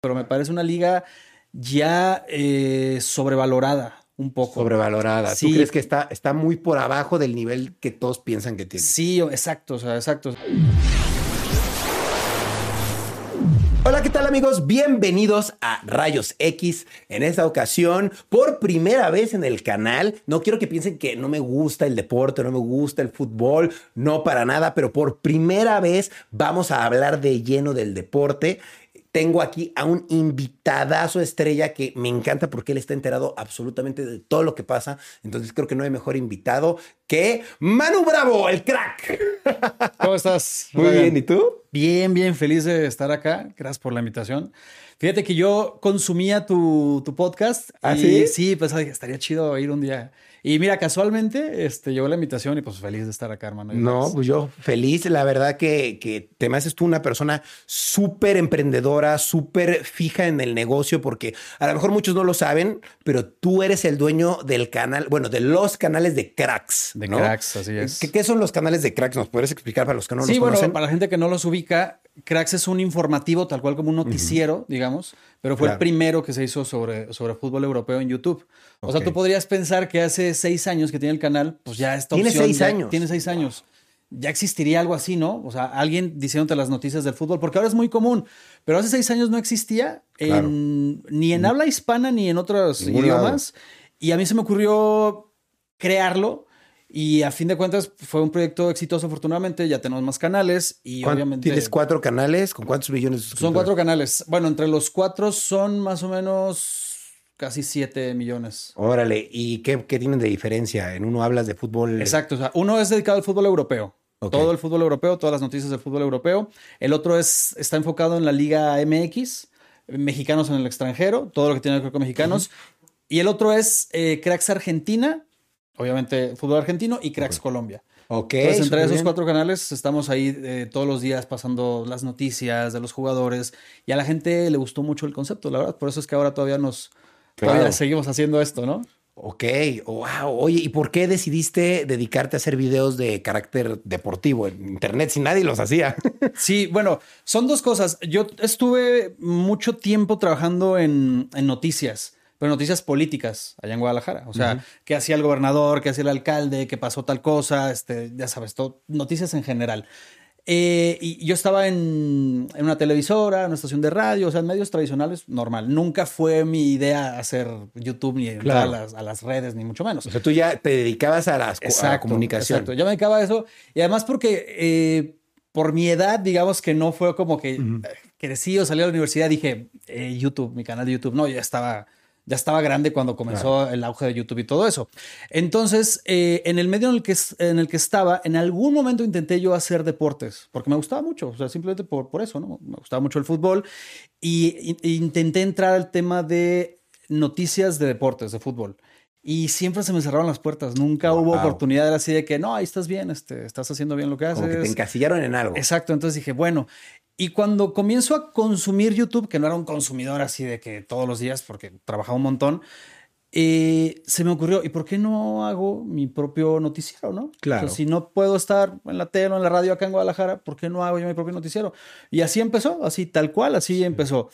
pero me parece una liga ya eh, sobrevalorada un poco. Sobrevalorada. Sí. ¿Tú crees que está, está muy por abajo del nivel que todos piensan que tiene? Sí, exacto, o sea, exacto. Hola, ¿qué tal amigos? Bienvenidos a Rayos X. En esta ocasión, por primera vez en el canal, no quiero que piensen que no me gusta el deporte, no me gusta el fútbol, no para nada, pero por primera vez vamos a hablar de lleno del deporte. Tengo aquí a un invitadazo estrella que me encanta porque él está enterado absolutamente de todo lo que pasa. Entonces creo que no hay mejor invitado que Manu Bravo, el crack. ¿Cómo estás? Muy Ryan? bien, ¿y tú? Bien, bien, feliz de estar acá. Gracias por la invitación. Fíjate que yo consumía tu, tu podcast. ¿Ah, y sí? Sí, pues estaría chido ir un día. Y mira, casualmente este, llegó la invitación y pues feliz de estar acá, hermano. No, pues yo feliz. La verdad que, que te me haces tú una persona súper emprendedora, súper fija en el negocio, porque a lo mejor muchos no lo saben, pero tú eres el dueño del canal, bueno, de los canales de cracks. De ¿no? cracks, así es. ¿Qué, qué son los canales de cracks? ¿Nos podrías explicar para los que no sí, los bueno, conocen? para la gente que no los ubica, Cracks es un informativo, tal cual como un noticiero, digamos, pero fue Claro. el primero que se hizo sobre, sobre fútbol europeo en YouTube. O sea, tú podrías pensar que hace seis años que tiene el canal, pues ya esta Tiene seis ya- años. Tiene seis años. Ya existiría algo así, ¿no? O sea, alguien diciéndote las noticias del fútbol, porque ahora es muy común, pero hace seis años no existía Claro. en- ni en habla hispana ni en otros Ningún idiomas. Y a mí se me ocurrió crearlo. Y a fin de cuentas fue un proyecto exitoso, afortunadamente. Ya tenemos más canales y ¿Cuán- obviamente. Tienes cuatro canales, ¿con cuántos millones de Son suscriptores? cuatro canales. Bueno, entre los cuatro son más o menos casi siete millones. Órale, ¿y qué, qué tienen de diferencia? En uno hablas de fútbol. Exacto. O sea, uno es dedicado al fútbol europeo. Todo el fútbol europeo, todas las noticias del fútbol europeo. El otro es, está enfocado en la Liga MX, mexicanos en el extranjero, todo lo que tiene que ver con mexicanos. Y el otro es eh, Cracks Argentina, obviamente fútbol argentino, y Cracks Colombia. Ok. Entonces, entre esos bien. cuatro canales estamos ahí eh, todos los días pasando las noticias de los jugadores y a la gente le gustó mucho el concepto, la verdad. Por eso es que ahora todavía nos Claro. todavía seguimos haciendo esto, ¿no? Ok, wow. Oye, ¿y por qué decidiste dedicarte a hacer videos de carácter deportivo en internet si nadie los hacía? Sí, bueno, son dos cosas. Yo estuve mucho tiempo trabajando en, en noticias, pero noticias políticas allá en Guadalajara. O sea, qué hacía el gobernador, qué hacía el alcalde, qué pasó tal cosa, este, ya sabes, todo, noticias en general. Eh, y yo estaba en, en una televisora, en una estación de radio, o sea, en medios tradicionales, normal. Nunca fue mi idea hacer YouTube ni entrar Claro. a, las, a las redes, ni mucho menos. O sea, tú ya te dedicabas a, las, a la Exacto, comunicación. Exacto. Yo me dedicaba a eso. Y además porque eh, por mi edad, digamos que no fue como que eh, crecí o salí a la universidad, dije, eh, YouTube, mi canal de YouTube. No, ya estaba, ya estaba grande cuando comenzó el auge de YouTube y todo eso. Entonces, eh, en el medio en el, que, en el que estaba, en algún momento intenté yo hacer deportes, porque me gustaba mucho, o sea, simplemente por, por eso, ¿no? Me gustaba mucho el fútbol. Y, y- intenté entrar al tema de noticias de deportes, de fútbol. Y siempre se me cerraron las puertas. Nunca hubo oportunidad era así de que no, ahí estás bien, este, estás haciendo bien lo que haces. Como que te encasillaron en algo. Exacto. Entonces dije, bueno. Y cuando comienzo a consumir YouTube, que no era un consumidor así de que todos los días, porque trabajaba un montón, eh, se me ocurrió, ¿y por qué no hago mi propio noticiero, no? Claro. O sea, si no puedo estar en la tele o en la radio acá en Guadalajara, ¿por qué no hago yo mi propio noticiero? Y así empezó, así tal cual, así empezó.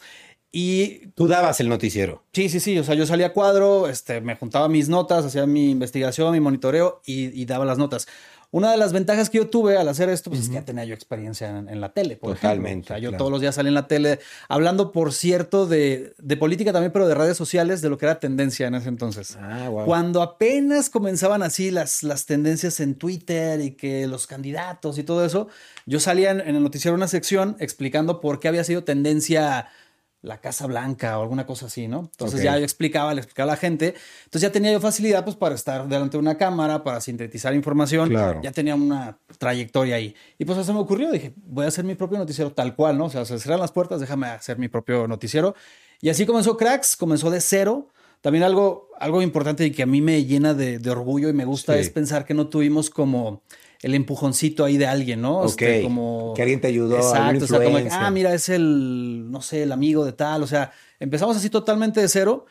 Y Tú dabas el noticiero. Sí, sí, sí. O sea, yo salía a cuadro, este, me juntaba mis notas, hacía mi investigación, mi monitoreo y, y daba las notas. Una de las ventajas que yo tuve al hacer esto, pues es que ya tenía yo experiencia en, en la tele. Por Totalmente, ejemplo. O sea, yo claro. todos los días salía en la tele, hablando, por cierto, de, de política también, pero de redes sociales, de lo que era tendencia en ese entonces. Ah, wow. Cuando apenas comenzaban así las, las tendencias en Twitter y que los candidatos y todo eso, yo salía en, en el noticiero una sección explicando por qué había sido tendencia la Casa Blanca o alguna cosa así, ¿no? Entonces ya yo explicaba, le explicaba a la gente. Entonces ya tenía yo facilidad pues para estar delante de una cámara, para sintetizar información. Claro. Ya tenía una trayectoria ahí. Y pues eso me ocurrió. Dije, voy a hacer mi propio noticiero tal cual, ¿no? O sea, se cierran las puertas, déjame hacer mi propio noticiero. Y así comenzó Cracks, comenzó de cero. También algo, algo importante y que a mí me llena de, de orgullo y me gusta Sí. es pensar que no tuvimos como el empujoncito ahí de alguien, ¿no? Ok. Este, como... Que alguien te ayudó, Exacto, o sea, como, ah, mira, es el, no sé, el amigo de tal, o sea, empezamos así totalmente de cero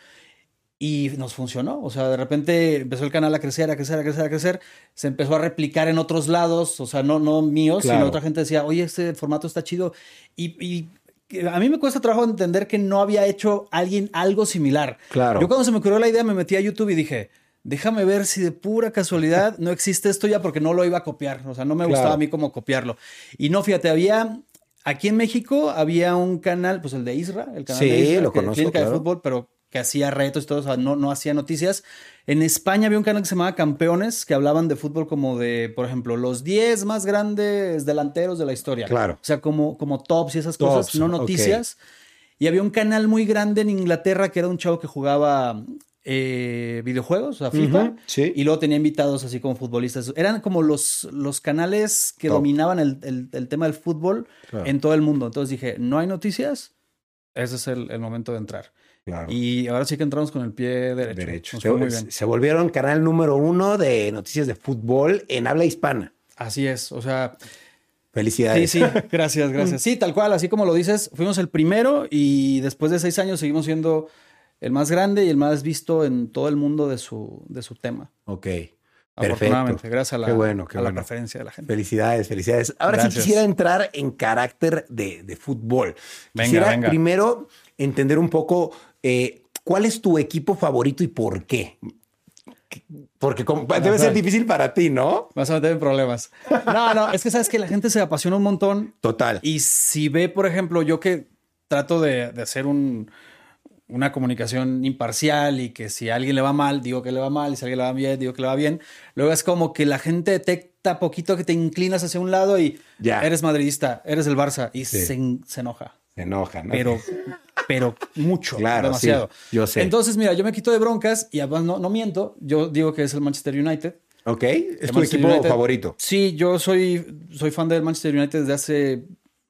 y nos funcionó, o sea, de repente empezó el canal a crecer, a crecer, a crecer, a crecer, se empezó a replicar en otros lados, o sea, no, no míos, Claro. sino otra gente decía, oye, este formato está chido y, y a mí me cuesta trabajo entender que no había hecho alguien algo similar. Claro. Yo cuando se me ocurrió la idea me metí a YouTube y dije, déjame ver si de pura casualidad no existe esto ya porque no lo iba a copiar. O sea, no me gustaba a mí como copiarlo. Y no, fíjate, había aquí en México había un canal, pues el de Isra, el canal de Isra, lo conozco, de fútbol, pero que hacía retos y todo, o sea, no, no hacía noticias. En España había un canal que se llamaba Campeones, que hablaban de fútbol como de, por ejemplo, los 10 más grandes delanteros de la historia. Claro. O sea, como, como tops y esas cosas, no noticias. Y había un canal muy grande en Inglaterra que era un chavo que jugaba eh, videojuegos, o sea, FIFA. sí. Y luego tenía invitados así como futbolistas. Eran como los, los canales que dominaban el, el, tema del fútbol en todo el mundo. Entonces dije, no hay noticias, ese es el, el momento de entrar. Y ahora sí que entramos con el pie derecho. Se, volvieron canal número uno de noticias de fútbol en habla hispana. Así es, o sea... Felicidades. Sí, sí, gracias, gracias. Sí, tal cual, así como lo dices, fuimos el primero y después de seis años seguimos siendo el más grande y el más visto en todo el mundo de su, de su tema. Ok. Afortunadamente, gracias a la, bueno, a la preferencia de la gente. Felicidades, felicidades. Ahora sí quisiera entrar en carácter de, de fútbol. Venga, quisiera primero entender un poco eh, ¿cuál es tu equipo favorito y por qué? Porque debe ser difícil para ti, ¿no? Vas a meter en problemas. No, no, es que sabes que la gente se apasiona un montón. Total. Y si ve, por ejemplo, yo que trato de, hacer un, una comunicación imparcial y que si a alguien le va mal, digo que le va mal, y si a alguien le va bien, digo que le va bien. Luego es como que la gente detecta poquito que te inclinas hacia un lado y ya. eres madridista, eres el Barça y se, se enoja. Se enoja, ¿no? Pero, pero mucho, claro, demasiado. yo sé. Entonces, mira, yo me quito de broncas y además no, no miento. Yo digo que es el Manchester United. Ok, es tu equipo favorito. Sí, yo soy, soy fan del Manchester United desde hace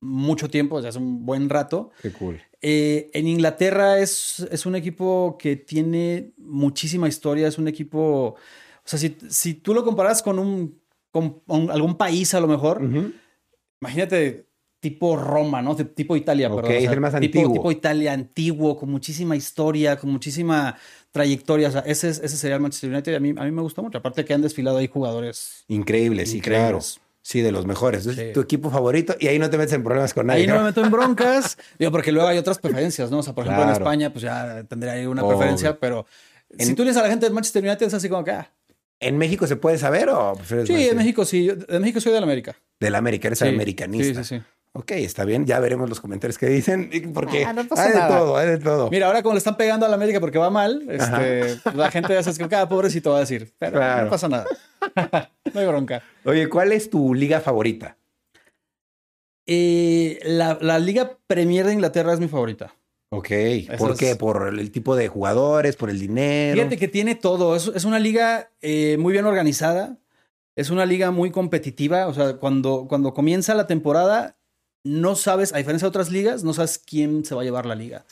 mucho tiempo, desde hace un buen rato. Qué cool. Eh, en Inglaterra es, es un equipo que tiene muchísima historia, es un equipo, o sea, si, si tú lo comparas con un, con algún país a lo mejor, imagínate tipo Roma, ¿no? tipo Italia, perdón. es el más tipo, antiguo. Tipo Italia, antiguo, con muchísima historia, con muchísima trayectoria. O sea, ese, ese sería el Manchester United. A mí, a mí me gusta mucho. Aparte que han desfilado ahí jugadores increíbles, sí, claro. Sí, de los mejores. Tu equipo favorito y ahí no te metes en problemas con nadie. Ahí no, me meto en broncas. Digo, porque luego hay otras preferencias, ¿no? O sea, por ejemplo, en España, pues ya tendría ahí una preferencia, pero si tú le dices a la gente del Manchester United, es así como que. Ah. ¿En México se puede saber o Sí, en México sí. en México soy del América. Del América, eres americanista. Sí, sí, sí. Ok, está bien, ya veremos los comentarios que dicen, porque ah, hay de todo, hay de todo. Mira, ahora como le están pegando a la América porque va mal, este, la gente ya se que cada pobrecito va a decir, pero no pasa nada. no hay bronca. Oye, ¿cuál es tu liga favorita? Eh, la, la, Liga Premier de Inglaterra es mi favorita. Ok, ¿por qué? ¿Por el tipo de jugadores? ¿Por el dinero? Fíjate que tiene todo, es, es una liga eh, muy bien organizada, es una liga muy competitiva, o sea, cuando, cuando comienza la temporada no sabes, a diferencia de otras ligas, no sabes quién se va a llevar la liga.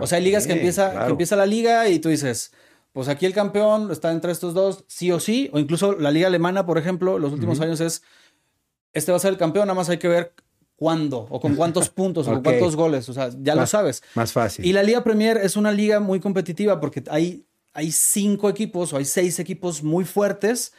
o sea, hay ligas que, empieza, que empieza la liga y tú dices, pues aquí el campeón está entre estos dos, sí o sí, o incluso la liga alemana, por ejemplo, los últimos años es, este va a ser el campeón, nada más hay que ver cuándo, o con cuántos puntos, o con cuántos goles, o sea, ya lo sabes. Más fácil. Y la Liga Premier es una liga muy competitiva porque hay, hay cinco equipos o hay seis equipos muy fuertes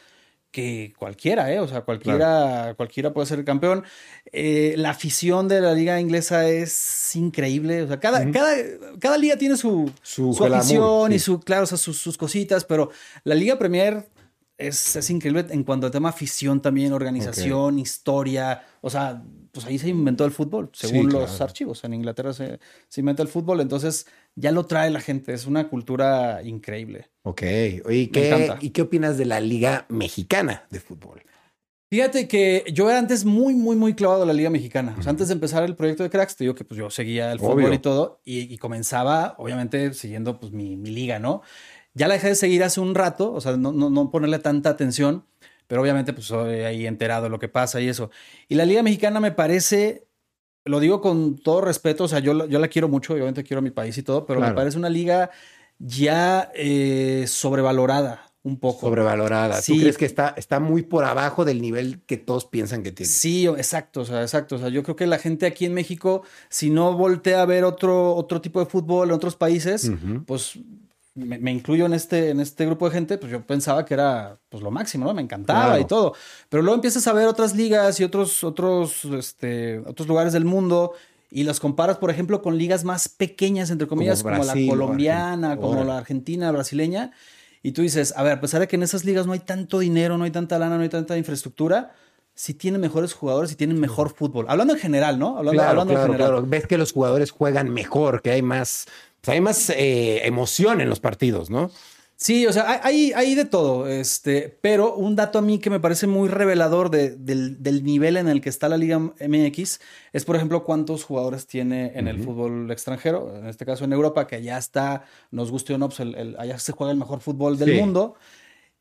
que cualquiera, ¿eh? O sea, cualquiera, cualquiera puede ser el campeón. Eh, la afición de la liga inglesa es increíble. O sea, cada, cada, cada liga tiene su, su, afición y su, claro, o sea, sus, cositas, pero la Liga Premier es, es, increíble en cuanto a tema afición también, organización, historia. O sea, pues ahí se inventó el fútbol, según los archivos. En Inglaterra se, se inventa el fútbol, entonces ya lo trae la gente. Es una cultura increíble. Ok. Oye, ¿qué, ¿y qué opinas de la Liga Mexicana de Fútbol? Fíjate que yo era antes muy, muy, muy clavado en la Liga Mexicana. O sea, antes de empezar el proyecto de Cracks, te digo que pues yo seguía el fútbol y todo, y, comenzaba, obviamente, siguiendo pues mi, mi, liga, ¿no? Ya la dejé de seguir hace un rato, o sea, no, no, no ponerle tanta atención, pero obviamente pues soy ahí enterado de lo que pasa y eso. Y la Liga Mexicana me parece lo digo con todo respeto, o sea, yo, yo la quiero mucho, obviamente quiero a mi país y todo, pero me parece una liga ya eh, sobrevalorada un poco. Sobrevalorada. ¿Tú crees que está, está muy por abajo del nivel que todos piensan que tiene? Sí, exacto, o sea, exacto. O sea, yo creo que la gente aquí en México, si no voltea a ver otro, otro tipo de fútbol en otros países, pues me, incluyo en este, en este grupo de gente, pues yo pensaba que era pues lo máximo, ¿no? Me encantaba y todo. Pero luego empiezas a ver otras ligas y otros, otros, este, otros lugares del mundo y los comparas, por ejemplo, con ligas más pequeñas, entre comillas, como, la colombiana, como la argentina, brasileña, y tú dices, a ver, a pesar de que en esas ligas no hay tanto dinero, no hay tanta lana, no hay tanta infraestructura, sí tienen mejores jugadores y tienen mejor fútbol. Hablando en general, ¿no? Hablando, claro, en general. Claro. Ves que los jugadores juegan mejor, que hay más, hay más eh, emoción en los partidos, ¿no? Sí, o sea, hay, hay, de todo, este, pero un dato a mí que me parece muy revelador del, nivel en el que está la Liga MX es, por ejemplo, cuántos jugadores tiene en el fútbol extranjero, en este caso en Europa, que allá está, nos guste o no, pues allá se juega el mejor fútbol del mundo.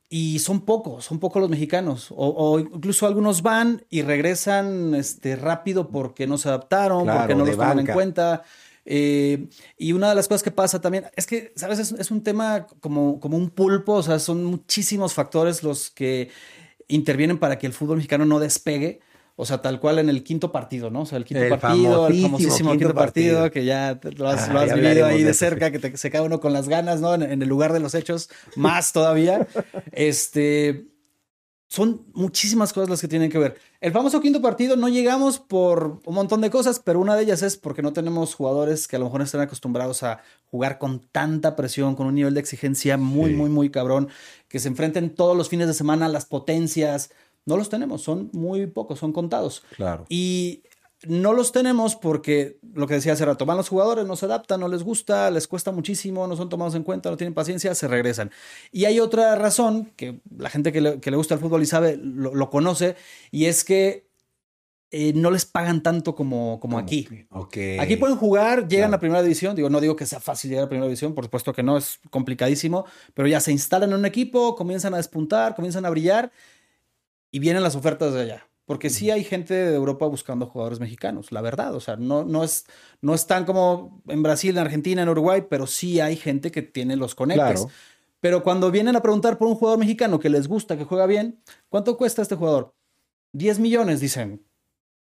Y son pocos, son pocos los mexicanos. O, incluso algunos van y regresan este, rápido porque no se adaptaron, porque no los toman en cuenta. Eh, y una de las cosas que pasa también es que, ¿sabes? Es, un tema como, como un pulpo, o sea, son muchísimos factores los que intervienen para que el fútbol mexicano no despegue. O sea, tal cual en el quinto partido, ¿no? O sea, el quinto partido, el famosísimo quinto, partido, que ya lo has, ah, vivido ahí de cerca, que te, se cae uno con las ganas, ¿no? En, en, el lugar de los hechos, más todavía. este son muchísimas cosas las que tienen que ver. El famoso quinto partido no llegamos por un montón de cosas, pero una de ellas es porque no tenemos jugadores que a lo mejor estén acostumbrados a jugar con tanta presión, con un nivel de exigencia muy, muy, muy cabrón, que se enfrenten todos los fines de semana a las potencias. No los tenemos, son muy pocos, son contados. Claro. Y no los tenemos porque, lo que decía hace rato, van los jugadores, no se adaptan, no les gusta, les cuesta muchísimo, no son tomados en cuenta, no tienen paciencia, se regresan. Y hay otra razón que la gente que le, gusta el fútbol y sabe, lo, conoce, y es que eh, no les pagan tanto como, como aquí. Aquí pueden jugar, llegan a primera división. Digo, no digo que sea fácil llegar a primera división, por supuesto que no, es complicadísimo, pero ya se instalan en un equipo, comienzan a despuntar, comienzan a brillar y vienen las ofertas de allá. Porque sí hay gente de Europa buscando jugadores mexicanos, la verdad. O sea, no, no, es, no están como en Brasil, en Argentina, en Uruguay, pero sí hay gente que tiene los conectes. Pero cuando vienen a preguntar por un jugador mexicano que les gusta, que juega bien, ¿cuánto cuesta este jugador? 10 millones, dicen.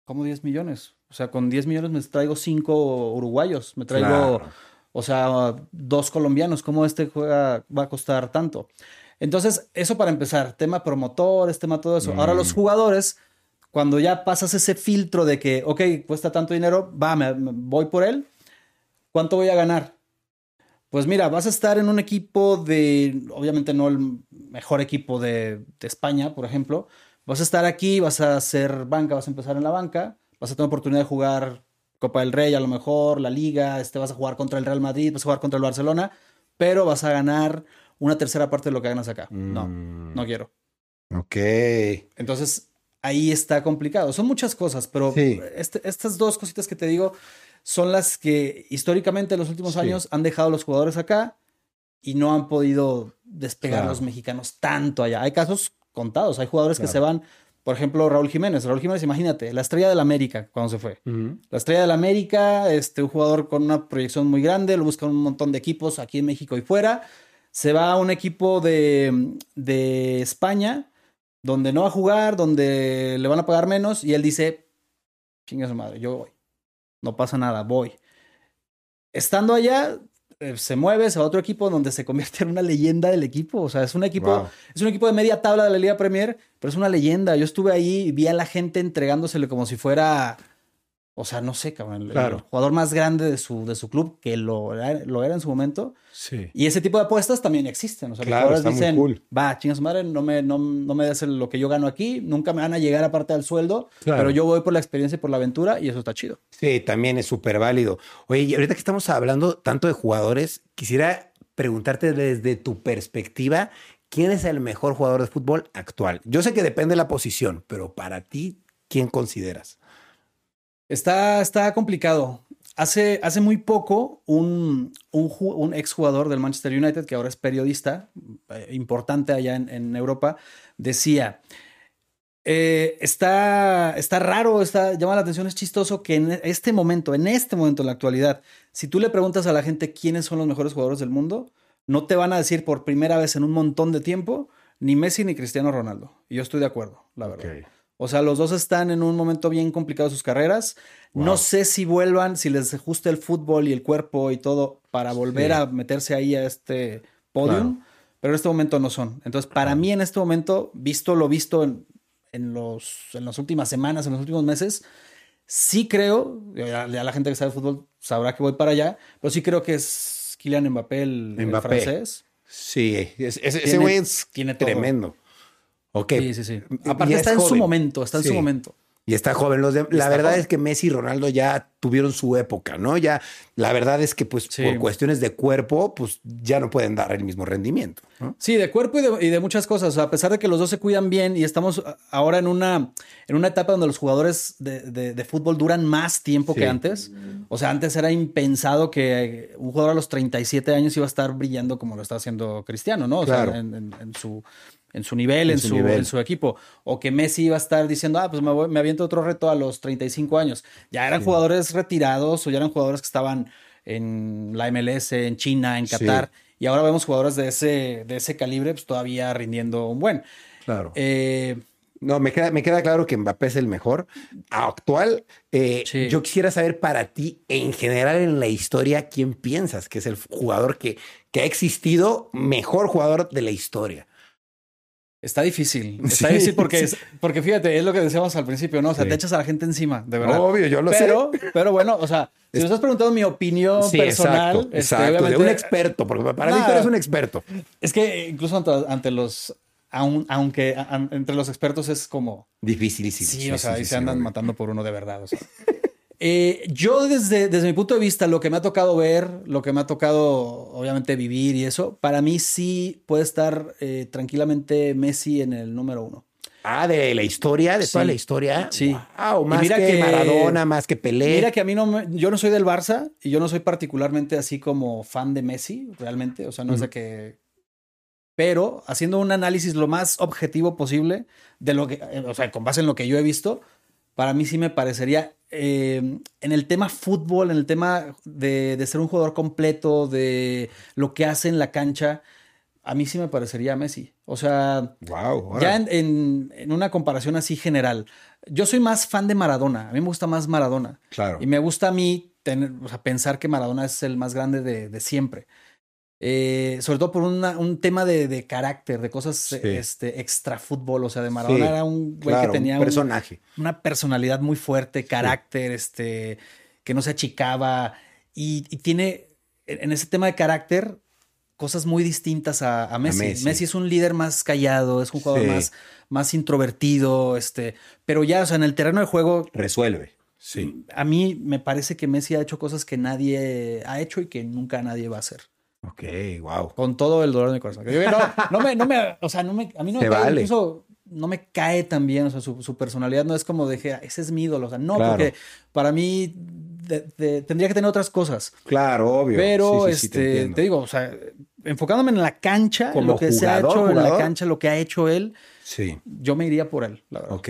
¿Cómo 10 millones? O sea, con 10 millones me traigo 5 uruguayos, me traigo, o sea, dos colombianos. ¿Cómo este juega va a costar tanto? Entonces, eso para empezar, tema promotores, tema todo eso. Ahora los mm. jugadores cuando ya pasas ese filtro de que, ok, cuesta tanto dinero, va, me, voy por él, ¿cuánto voy a ganar? Pues mira, vas a estar en un equipo de, obviamente no el mejor equipo de, España, por ejemplo. Vas a estar aquí, vas a hacer banca, vas a empezar en la banca, vas a tener oportunidad de jugar Copa del Rey a lo mejor, la Liga, este, vas a jugar contra el Real Madrid, vas a jugar contra el Barcelona, pero vas a ganar una tercera parte de lo que ganas acá. No, mm. no quiero. Ok. Entonces, ahí está complicado. Son muchas cosas, pero este, estas dos cositas que te digo son las que históricamente en los últimos años han dejado los jugadores acá y no han podido despegar los mexicanos tanto allá. Hay casos contados, hay jugadores que se van, por ejemplo, Raúl Jiménez. Raúl Jiménez, imagínate, la estrella del América cuando se fue. La estrella del América, este, un jugador con una proyección muy grande, lo buscan un montón de equipos aquí en México y fuera. Se va a un equipo de, de España donde no va a jugar, donde le van a pagar menos, y él dice, chinga su madre, yo voy. No pasa nada, voy. Estando allá, eh, se mueve, se va a otro equipo donde se convierte en una leyenda del equipo. O sea, es un equipo, es un equipo de media tabla de la Liga Premier, pero es una leyenda. Yo estuve ahí y vi a la gente entregándosele como si fuera o sea, no sé, cabrón. El, jugador más grande de su, de su club, que lo, lo era en su momento. Sí. Y ese tipo de apuestas también existen. O sea, los jugadores dicen, va, chingas madre, no me, no, no me des lo que yo gano aquí, nunca me van a llegar aparte del sueldo, pero yo voy por la experiencia y por la aventura y eso está chido. Sí, también es súper válido. Oye, y ahorita que estamos hablando tanto de jugadores, quisiera preguntarte desde tu perspectiva, ¿quién es el mejor jugador de fútbol actual? Yo sé que depende de la posición, pero para ti, ¿quién consideras? Está, está complicado. Hace, hace muy poco, un, un, un exjugador del Manchester United, que ahora es periodista, eh, importante allá en, Europa, decía, eh, está, está raro, está, llama la atención, es chistoso que en este momento, en este momento, en la actualidad, si tú le preguntas a la gente quiénes son los mejores jugadores del mundo, no te van a decir por primera vez en un montón de tiempo ni Messi ni Cristiano Ronaldo. Y yo estoy de acuerdo, la verdad. O sea, los dos están en un momento bien complicado de sus carreras. No sé si vuelvan, si les ajuste el fútbol y el cuerpo y todo para volver a meterse ahí a este podium, pero en este momento no son. Entonces, para mí en este momento, visto lo visto en, los, en las últimas semanas, en los últimos meses, Sí creo, ya, la gente que sabe fútbol sabrá que voy para allá, pero sí creo que es Kylian Mbappé el, francés. Sí, ese güey es tiene tremendo. Ok. Sí, sí, sí. Aparte está en su momento, está en su momento. Y está joven. Los la verdad es que Messi y Ronaldo ya tuvieron su época, ¿no? Ya, la verdad es que, pues, por cuestiones de cuerpo, pues ya no pueden dar el mismo rendimiento. Sí, de cuerpo y de, muchas cosas. a pesar de que los dos se cuidan bien y estamos ahora en una, en una etapa donde los jugadores de, fútbol duran más tiempo que antes. O sea, antes era impensado que un jugador a los 37 años iba a estar brillando como lo está haciendo Cristiano, ¿no? O sea, en su en su nivel, en, su, en su equipo. O que Messi iba a estar diciendo, ah, pues me, voy, me aviento otro reto a los 35 años. Ya eran jugadores retirados o ya eran jugadores que estaban en la MLS, en China, en Qatar. Y ahora vemos jugadores de ese, de ese calibre pues, todavía rindiendo un buen. Claro. Eh, no, me queda, me queda claro que Mbappé es el mejor. Actual, eh, yo quisiera saber para ti, en general en la historia, ¿quién piensas que es el jugador que, que ha existido, mejor jugador de la historia? Está difícil. Está difícil porque, porque fíjate, es lo que decíamos al principio, ¿no? O sea, te echas a la gente encima, de verdad. Obvio, yo lo pero, sé. Pero bueno, o sea, si me estás preguntando mi opinión personal. Exacto, este, de un experto, porque para mí tú eres un experto. Es que incluso ante, los. aunque entre los expertos es como. Difícil, Sí, o sea, ahí se andan matando por uno de verdad. O sea. Eh, yo desde, desde mi punto de vista, lo que me ha tocado ver, lo que me ha tocado obviamente vivir y eso, para mí sí puede estar eh, tranquilamente Messi en el número uno. Ah, de la historia, de toda la historia. Sí. Wow, más mira que, Maradona, más que Pelé. Mira que a mí no yo no soy del Barça y yo no soy particularmente así como fan de Messi, realmente. O sea, no es de que. Pero haciendo un análisis lo más objetivo posible de lo que, eh, o sea, con base en lo que yo he visto, para mí sí me parecería eh, en el tema fútbol, en el tema de, ser un jugador completo, de lo que hace en la cancha, a mí sí me parecería Messi. O sea, ya en, una comparación así general, yo soy más fan de Maradona. A mí me gusta más Maradona. Claro. Y me gusta a mí tener, pensar que Maradona es el más grande de siempre. Eh, sobre todo por un tema de, carácter, de cosas este, extra fútbol. O sea, de Maradona era un güey que tenía un personaje. una personalidad muy fuerte, carácter, este, que no se achicaba. Y, tiene en ese tema de carácter cosas muy distintas a, Messi. Messi. es un líder más callado, es un jugador más, más introvertido, este, pero ya, o sea, en el terreno de juego. Resuelve. Sí. A mí me parece que Messi ha hecho cosas que nadie ha hecho y que nunca nadie va a hacer. Ok, wow. Con todo el dolor de mi corazón. no, me, no me, o sea, no me, a mí no me cae, incluso no me cae tan bien, o sea, su, personalidad no es como de, ese es mi ídolo, o sea, no, porque para mí tendría que tener otras cosas. Claro, obvio. Pero, este, te, digo, o sea, enfocándome en la cancha, en lo que se ha hecho en la cancha, lo que ha hecho él, sí. yo me iría por él, la verdad. Ok.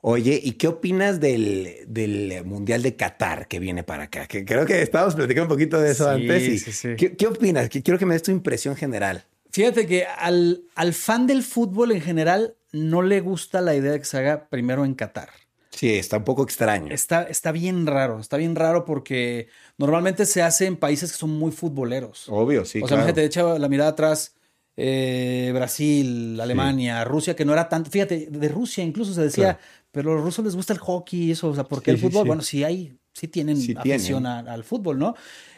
Oye, ¿y qué opinas del, del, Mundial de Qatar que viene para acá? Que creo que estábamos platicando un poquito de eso antes. sí, sí. ¿qué, opinas? Quiero que me des tu impresión general. Fíjate que al, al fan del fútbol en general no le gusta la idea de que se haga primero en Qatar. Sí, está un poco extraño. Está, está bien raro, está bien raro porque normalmente se hace en países que son muy futboleros. Obvio, sí. O sea, fíjate, echa la mirada atrás. Eh, Brasil, Alemania, Rusia, que no era tanto. Fíjate, de Rusia incluso se decía, pero a los rusos les gusta el hockey y eso, o sea, porque el fútbol, bueno, sí hay, sí tienen afición al fútbol, ¿no?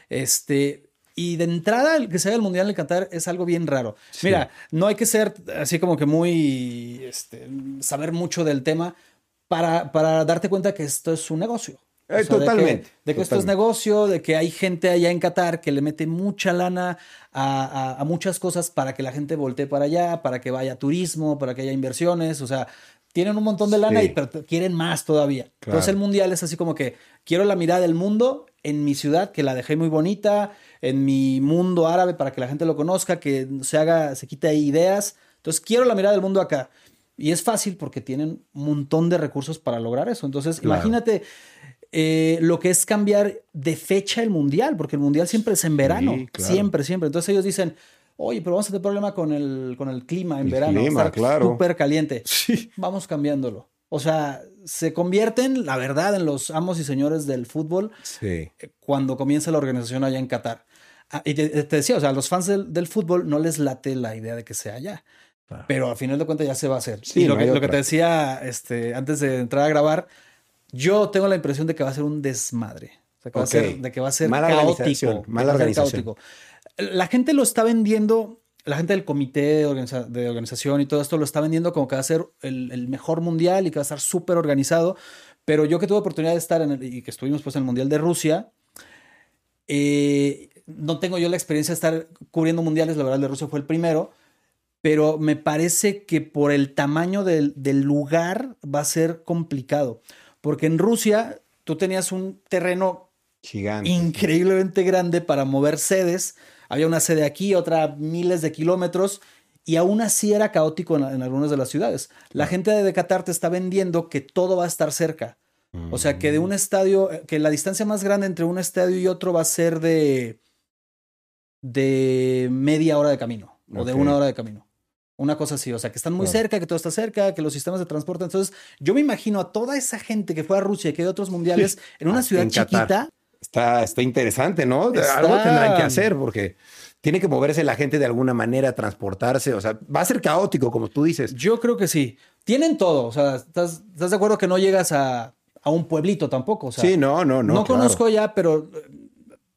Este, y de entrada, el que se haga el Mundial en Qatar es algo bien raro. Mira, no hay que ser así como que muy, este, saber mucho del tema para, para darte cuenta que esto es un negocio. Eh, totalmente. De que, esto es negocio, de que hay gente allá en Qatar que le mete mucha lana a, muchas cosas para que la gente voltee para allá, para que vaya turismo, para que haya inversiones. O sea, tienen un montón de lana y quieren más todavía. Entonces el mundial es así como que quiero la mirada del mundo en mi ciudad, que la dejé muy bonita, en mi mundo árabe para que la gente lo conozca, que se haga, se quite ideas. Entonces quiero la mirada del mundo acá. Y es fácil porque tienen un montón de recursos para lograr eso. Entonces, imagínate eh, lo que es cambiar de fecha el mundial, porque el mundial siempre es en verano, siempre, siempre. Entonces ellos dicen, oye, pero vamos a tener problema con el, con el clima en verano, clima, claro. súper caliente. Sí. Vamos cambiándolo. O sea, se convierten, la verdad, en los amos y señores del fútbol sí. cuando comienza la organización allá en Qatar. Ah, y te, decía, o sea, a los fans del, fútbol no les late la idea de que sea allá. Pero al final de cuentas ya se va a hacer. y lo, que, lo que, te decía este, antes de entrar a grabar, Yo tengo la impresión de que va a ser un desmadre. O sea, que va a ser, de que va a ser Mala organización, caótico. mala va a ser organización. caótico. La gente lo está vendiendo, la gente del comité de, organiza- de organización y todo esto lo está vendiendo como que va a ser el, el mejor mundial y que va a estar súper organizado. Pero yo que tuve oportunidad de estar en el, y que estuvimos pues en el Mundial de Rusia, eh, no tengo yo la experiencia de estar cubriendo mundiales, la verdad el de Rusia fue el primero, pero me parece que por el tamaño del, del lugar va a ser complicado, porque en Rusia tú tenías un terreno Gigante. increíblemente grande para mover sedes, había una sede aquí, otra miles de kilómetros, y aún así era caótico en, en algunas de las ciudades. La gente de Qatar te está vendiendo que todo va a estar cerca. O sea, que de un estadio, que la distancia más grande entre un estadio y otro va a ser de, de media hora de camino o de una hora de camino. Una cosa así, o sea, que están muy Claro. cerca, que todo está cerca, que los sistemas de transporte. Entonces, yo me imagino a toda esa gente que fue a Rusia y que hay otros mundiales en una Ah, ciudad en chiquita. Está, está interesante, ¿no? Está- Algo tendrán que hacer porque tiene que moverse la gente de alguna manera, transportarse. O sea, va a ser caótico, como tú dices. Yo creo que sí. Tienen todo. O sea, ¿estás, estás de acuerdo que no llegas a, a un pueblito tampoco? O sea, sí, no, no, no. no claro. conozco ya, pero eh,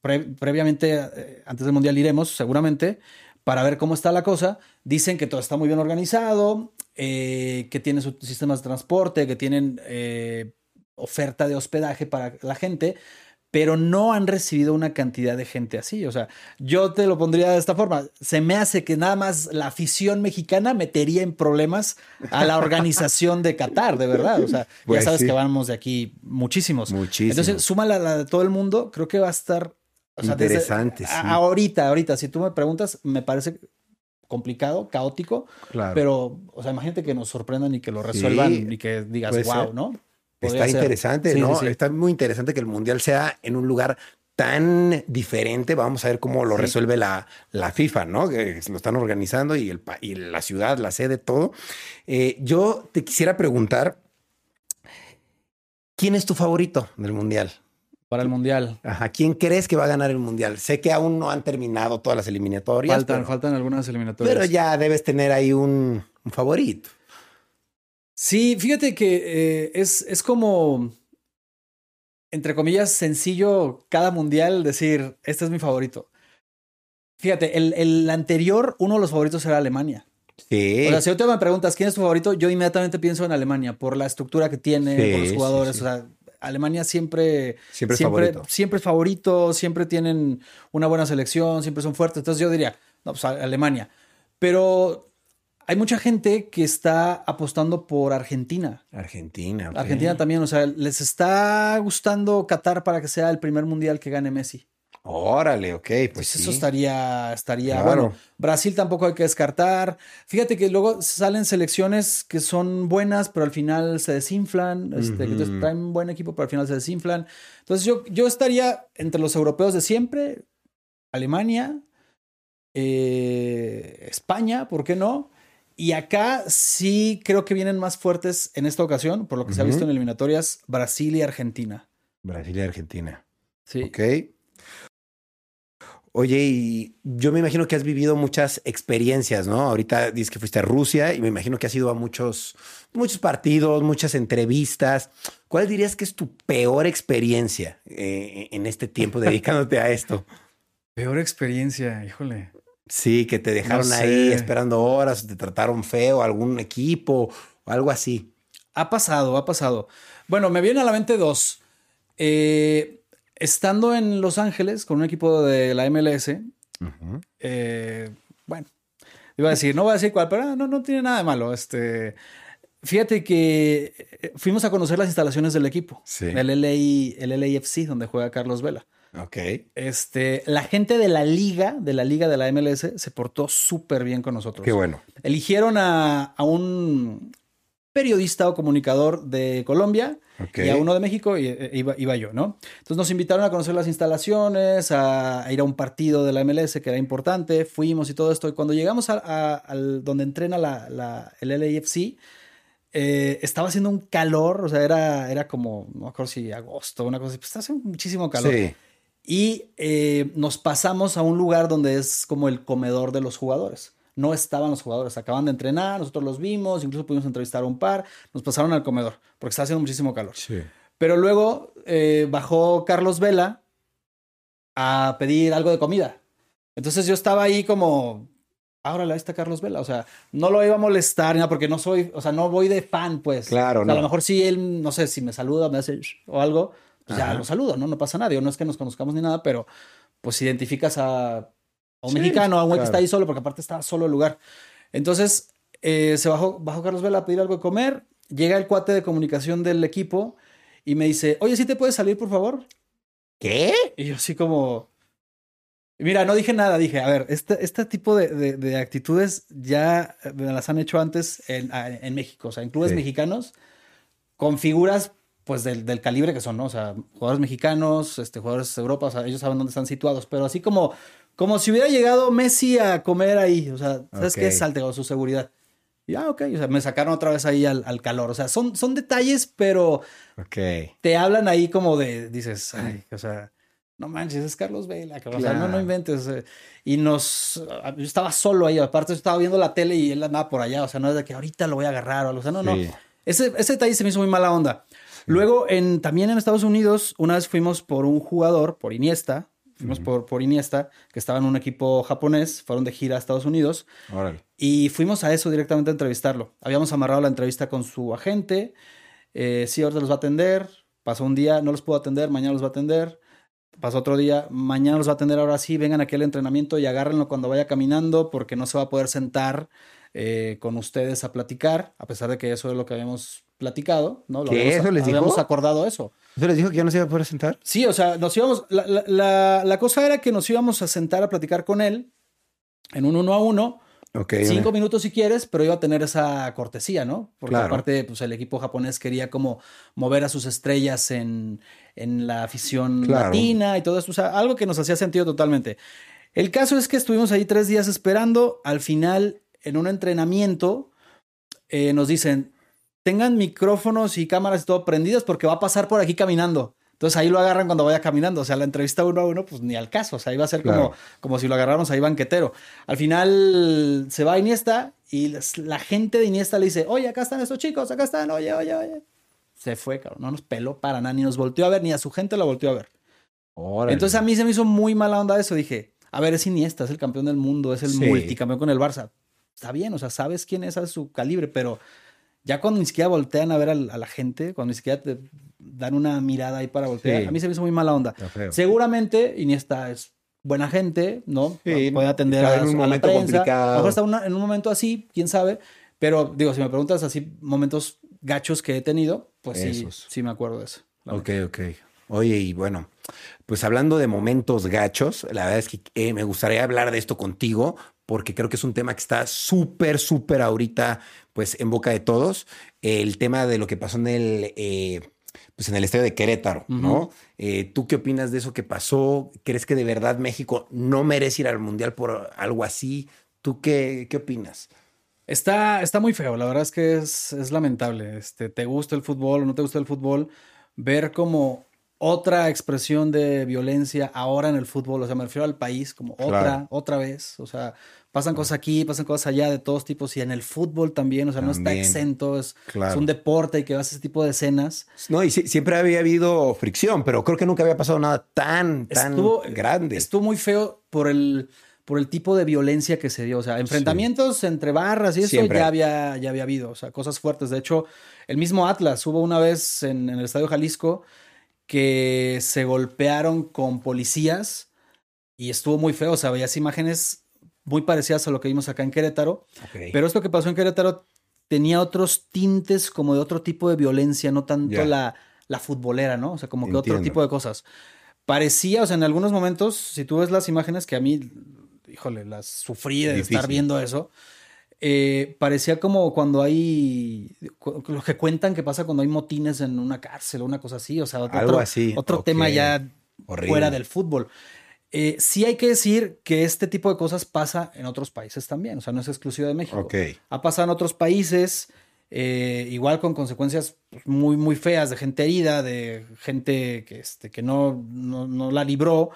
pre- previamente, eh, antes del Mundial iremos seguramente para ver cómo está la cosa. Dicen que todo está muy bien organizado, eh, que tienen sus sistemas de transporte, que tienen eh, oferta de hospedaje para la gente, pero no han recibido una cantidad de gente así. O sea, yo te lo pondría de esta forma. Se me hace que nada más la afición mexicana metería en problemas a la organización de Qatar, de verdad. O sea, Pues ya sabes sí. que vamos de aquí muchísimos. Muchísimos. Entonces, súmala a la de todo el mundo, creo que va a estar o sea, desde- Interesante, sí. ahorita, ahorita, si tú me preguntas, me parece complicado, caótico, Claro. pero, o sea, imagínate que nos sorprendan y que lo resuelvan Sí, y que digas, wow, ser. ¿no? Está ser. interesante, Sí, ¿no? sí, sí. Está muy interesante que el mundial sea en un lugar tan diferente. Vamos a ver cómo lo resuelve la, la FIFA, ¿no? Que lo están organizando y, el, y la ciudad, la sede, todo. Eh, yo te quisiera preguntar, ¿quién es tu favorito del mundial? Para el mundial. Ajá, ¿quién crees que va a ganar el mundial? Sé que aún no han terminado todas las eliminatorias, Faltan, pero, faltan algunas eliminatorias. pero ya debes tener ahí un, un favorito. Sí, fíjate que eh, es, es como, entre comillas, sencillo cada mundial decir, este es mi favorito. Fíjate, el, el anterior, uno de los favoritos era Alemania. Sí. O sea, si ahorita me preguntas quién es tu favorito, yo inmediatamente pienso en Alemania por la estructura que tiene, Sí, por los jugadores. sí. O sea, Alemania siempre, Siempre favorito. siempre es favorito, siempre tienen una buena selección, siempre son fuertes. Entonces yo diría, no, pues Alemania. Pero hay mucha gente que está apostando por Argentina. Argentina. Argentina también, o sea, les está gustando Qatar para que sea el primer mundial que gane Messi. Órale, ok, pues Pues sí. eso estaría, estaría Claro. bueno. Brasil tampoco hay que descartar. Fíjate que luego salen selecciones que son buenas, pero al final se desinflan. Este, traen un buen equipo, pero al final se desinflan. Entonces yo, yo estaría entre los europeos de siempre, Alemania, eh, España, ¿por qué no? Y acá sí creo que vienen más fuertes en esta ocasión, por lo que se ha visto en eliminatorias, Brasil y Argentina. Brasil y Argentina. Sí. Ok. Oye, y yo me imagino que has vivido muchas experiencias, ¿no? Ahorita dices que fuiste a Rusia y me imagino que has ido a muchos, muchos partidos, muchas entrevistas. ¿Cuál dirías que es tu peor experiencia eh, en este tiempo dedicándote a esto? Peor experiencia, híjole. Sí, que te dejaron sé. ahí esperando horas, te trataron feo, algún equipo o algo así. Ha pasado, ha pasado. Bueno, me viene a la mente dos. Eh, estando en Los Ángeles con un equipo de la MLS, eh, bueno, iba a decir, no voy a decir cuál, pero ah, no, no tiene nada de malo. Este, fíjate que eh, fuimos a conocer las instalaciones del equipo, Sí. el, LA, el LAFC, donde juega Carlos Vela. Ok. Este, la gente de la liga, de la liga de la MLS, se portó súper bien con nosotros. Qué bueno. Eligieron a, a un periodista o comunicador de Colombia y a uno de México y e- iba, iba yo, ¿no? Entonces nos invitaron a conocer las instalaciones, a, a ir a un partido de la MLS que era importante, fuimos y todo esto. Y cuando llegamos a, a- al donde entrena la, la- el LAFC, eh, estaba haciendo un calor, o sea, era, era como, no me acuerdo si agosto, una cosa así, pues está haciendo muchísimo calor. Sí. Y eh, nos pasamos a un lugar donde es como el comedor de los jugadores. No estaban los jugadores, acaban de entrenar, nosotros los vimos, incluso pudimos entrevistar a un par, nos pasaron al comedor, porque está haciendo muchísimo calor. Sí. Pero luego eh, bajó Carlos Vela a pedir algo de comida. Entonces yo estaba ahí como, ahora la está Carlos Vela. O sea, no lo iba a molestar, nada, porque no soy, o sea, no voy de fan, pues. Claro, o sea, A lo mejor sí él, no sé, si me saluda, me hace o algo, pues ya lo saludo, ¿no? No pasa nada. Digo, no es que nos conozcamos ni nada, pero pues identificas a, a un Sí, mexicano, a un güey que está ahí solo, porque aparte estaba solo el lugar. Entonces, eh, se bajó, bajó Carlos Vela a pedir algo de comer. Llega el cuate de comunicación del equipo y me dice, oye, ¿sí te puedes salir, por favor? ¿Qué? Y yo así como... Mira, no dije nada, dije, a ver, este, este tipo de, de- de actitudes ya me las han hecho antes en, en México, o sea, en clubes Sí. mexicanos, con figuras pues del, del calibre que son, ¿no? O sea, jugadores mexicanos, este, jugadores de Europa, o sea, ellos saben dónde están situados, pero así como, como si hubiera llegado Messi a comer ahí, o sea, ¿sabes Ok. qué? Salte con su seguridad. Y ah, ok, o sea, me sacaron otra vez ahí al, al calor, o sea, son, son detalles, pero Ok. te hablan ahí como de, dices, ay, o sea, no manches, es Carlos Vela, cabrón, o sea, no, no Claro. inventes. Y nos, yo estaba solo ahí, aparte yo estaba viendo la tele y él andaba por allá, o sea, no es de que ahorita lo voy a agarrar o algo, o sea, no, no. Sí. Ese, ese detalle se me hizo muy mala onda. Luego, en, también en Estados Unidos, una vez fuimos por un jugador, por Iniesta, fuimos por, por Iniesta, que estaba en un equipo japonés, fueron de gira a Estados Unidos. Órale. Y fuimos a eso directamente a entrevistarlo. Habíamos amarrado la entrevista con su agente. Eh, sí, ahorita los va a atender. Pasó un día, no los pudo atender, mañana los va a atender. Pasó otro día, mañana los va a atender, ahora sí, vengan aquí al entrenamiento y agárrenlo cuando vaya caminando porque no se va a poder sentar eh, con ustedes a platicar, a pesar de que eso es lo que habíamos platicado, ¿no? Lo ¿Qué? habíamos- ¿Eso les dijo? Habíamos acordado eso. ¿Eso les dijo que ya no se iba a poder sentar? Sí, o sea, nos íbamos. La, la- la- la cosa era que nos íbamos a sentar a platicar con él en un uno a uno. Ok. Cinco minutos si quieres, pero iba a tener esa cortesía, ¿no? Porque Claro. aparte, pues el equipo japonés quería como mover a sus estrellas en, en la afición Claro. latina y todo eso. O sea, algo que nos hacía sentido totalmente. El caso es que estuvimos ahí tres días esperando. Al final, en un entrenamiento, eh, nos dicen, tengan micrófonos y cámaras y todo prendidos porque va a pasar por aquí caminando. Entonces ahí lo agarran cuando vaya caminando. O sea, la entrevista uno a uno, pues ni al caso. O sea, iba a ser Claro. como, como si lo agarráramos ahí banquetero. Al final se va a Iniesta y la gente de Iniesta le dice, oye, acá están estos chicos, acá están, oye, oye, oye. Se fue, cabrón. No nos peló para nada, ni nos volteó a ver, ni a su gente lo volteó a ver. Órale. Entonces a mí se me hizo muy mala onda eso. Dije, a ver, es Iniesta, es el campeón del mundo, es el Sí. multicampeón con el Barça. Está bien, o sea, sabes quién es a su calibre, pero ya cuando ni siquiera voltean a ver a, la gente, cuando ni siquiera te dan una mirada ahí para voltear, Sí. a mí se me hizo muy mala onda. Seguramente Iniesta es buena gente, ¿no? Sí, Puede atender a, en un la momento prensa. complicado. A lo mejor está una- en un momento así, quién sabe. Pero digo, si me preguntas así momentos gachos que he tenido, pues sí, Esos. sí me acuerdo de eso. Ok, ok. Oye, y bueno, pues hablando de momentos gachos, la verdad es que eh, me gustaría hablar de esto contigo, porque creo que es un tema que está súper, súper ahorita, pues en boca de todos. El tema de lo que pasó en el, eh, pues en el estadio de Querétaro, ¿no? Eh, ¿Tú qué opinas de eso que pasó? ¿Crees que de verdad México no merece ir al mundial por algo así? ¿Tú qué, qué opinas? Está, está muy feo, la verdad es que es, es lamentable. Este, te gusta el fútbol o no te gusta el fútbol, ver como otra expresión de violencia ahora en el fútbol, o sea, me refiero al país como otra, Claro. otra vez, o sea, pasan cosas aquí, pasan cosas allá de todos tipos y en el fútbol también, o sea, no está exento, es, Claro. es un deporte y que vas a ese tipo de escenas. No, y sí- siempre había habido fricción, pero creo que nunca había pasado nada tan, tan estuvo, grande. Estuvo muy feo por el, por el tipo de violencia que se dio. O sea, enfrentamientos entre barras y eso Siempre. ya había, ya había habido. O sea, cosas fuertes. De hecho, el mismo Atlas hubo una vez en, en el Estadio Jalisco que se golpearon con policías y estuvo muy feo. O sea, veías imágenes muy parecidas a lo que vimos acá en Querétaro. Pero esto que pasó en Querétaro tenía otros tintes como de otro tipo de violencia, no tanto la, la futbolera, ¿no? O sea, como que otro tipo de cosas. Parecía, o sea, en algunos momentos, si tú ves las imágenes que a mí, híjole, las sufrí de estar viendo eso, eh, parecía como cuando hay, cu- lo que cuentan que pasa cuando hay motines en una cárcel o una cosa así, o sea, otro, Algo así, otro tema ya Horrible. fuera del fútbol. Eh, sí hay que decir que este tipo de cosas pasa en otros países también, o sea, no es exclusivo de México. Ok. Ha pasado en otros países, eh, igual con consecuencias muy, muy feas, de gente herida, de gente que, este, que no, no, no la libró.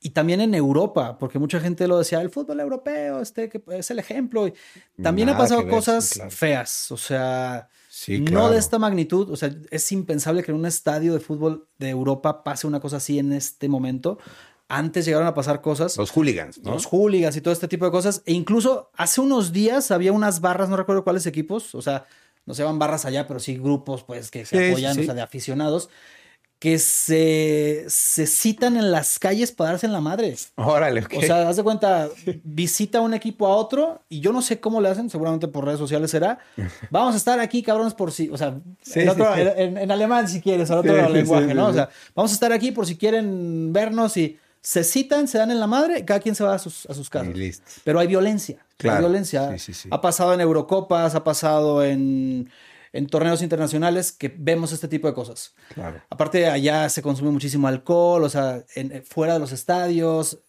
Y también en Europa, porque mucha gente lo decía, el fútbol europeo este, que es el ejemplo. También ha Nada pasado que ver, cosas claro. feas, o sea, Sí, No de esta magnitud, o sea, es impensable que en un estadio de fútbol de Europa pase una cosa así en este momento. Antes llegaron a pasar cosas, Los hooligans, ¿no? los hooligans y todo este tipo de cosas. E incluso hace unos días había unas barras, no recuerdo cuáles equipos, o sea, no se llaman barras allá, pero sí grupos pues que se Sí, apoyan, sí, o sea, de aficionados, que se, se citan en las calles para darse en la madre. Órale, ok. O sea, haz de cuenta, visita un equipo a otro y yo no sé cómo le hacen, seguramente por redes sociales será. Vamos a estar aquí, cabrones, por si, o sea, Sí, en, sí, otro- sí. En, en alemán si quieres, en otro lenguaje, ¿no? O sea, vamos a estar aquí por si quieren vernos y se citan, se dan en la madre, cada quien se va a sus, a sus casas. Pero hay violencia. Claro. Hay violencia. Sí, sí, sí. Ha pasado en Eurocopas, ha pasado en, en torneos internacionales que vemos este tipo de cosas. Claro. Aparte, allá se consume muchísimo alcohol, o sea, en- eh, fuera de los estadios.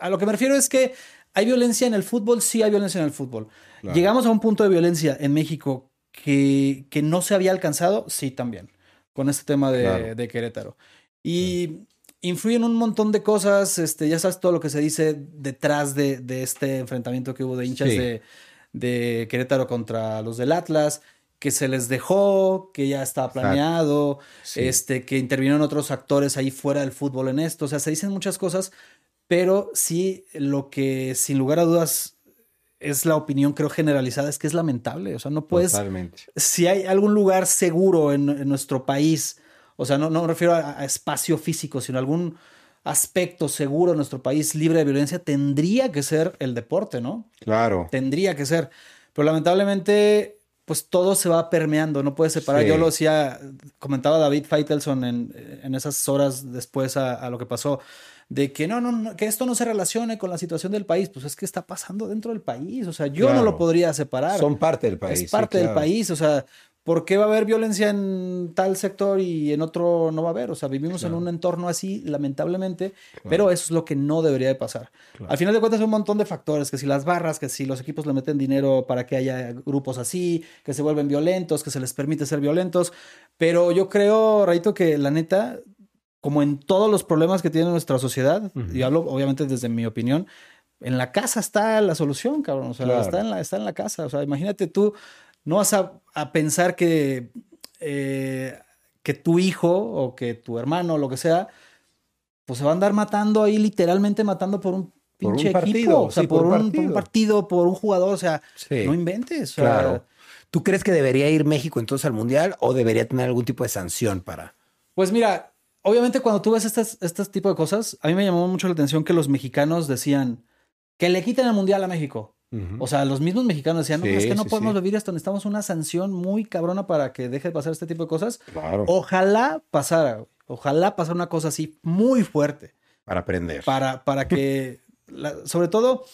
A lo que me refiero es que hay violencia en el fútbol, sí hay violencia en el fútbol. Claro. Llegamos a un punto de violencia en México que, que no se había alcanzado, sí también, con este tema de, Claro. de Querétaro. Y influyen un montón de cosas, este, ya sabes todo lo que se dice detrás de, de este enfrentamiento que hubo de hinchas Sí. de, de Querétaro contra los del Atlas, que se les dejó, que ya estaba planeado, Sí. este, que intervinieron otros actores ahí fuera del fútbol en esto. O sea, se dicen muchas cosas, pero sí lo que sin lugar a dudas es la opinión, creo, generalizada, es que es lamentable. O sea, no puedes Totalmente. si hay algún lugar seguro en, en nuestro país, o sea, no, no me refiero a, a espacio físico, sino algún aspecto seguro en nuestro país libre de violencia, tendría que ser el deporte, ¿no? Claro. Tendría que ser. Pero lamentablemente, pues todo se va permeando, no puedes separar. Sí. Yo lo decía, comentaba David Feitelson en, en esas horas después a, a lo que pasó, de que no, no, no, que esto no se relacione con la situación del país. Pues es que está pasando dentro del país. O sea, yo no lo podría separar Son parte del país. es parte sí, del país, o sea, ¿por qué va a haber violencia en tal sector y en otro no va a haber? O sea, vivimos en un entorno así, lamentablemente, pero eso es lo que no debería de pasar. Al final de cuentas, hay un montón de factores, que si las barras, que si los equipos le meten dinero para que haya grupos así, que se vuelven violentos, que se les permite ser violentos, pero yo creo, Raito, que la neta, como en todos los problemas que tiene nuestra sociedad, y hablo obviamente desde mi opinión, en la casa está la solución, cabrón. O sea, Claro. está, en la, está en la casa. O sea, imagínate tú, no vas a, a pensar que, eh, que tu hijo o que tu hermano o lo que sea, pues se va a andar matando ahí, literalmente matando por un Por un pinche partido, equipo. O sea, sí, por, por un un, por un partido. partido, por un jugador. O sea, Sí. no inventes. o sea, Claro. ¿Tú crees que debería ir México entonces al Mundial o debería tener algún tipo de sanción para...? Pues mira, obviamente cuando tú ves estas, este tipo de cosas, a mí me llamó mucho la atención que los mexicanos decían que le quiten el mundial a México. O sea, los mismos mexicanos decían, no, Sí, es que no sí, podemos sí. vivir esto, necesitamos una sanción muy cabrona para que deje de pasar este tipo de cosas. Claro. Ojalá pasara, ojalá pasara una cosa así muy fuerte Para aprender. para, para que, la- sobre todo,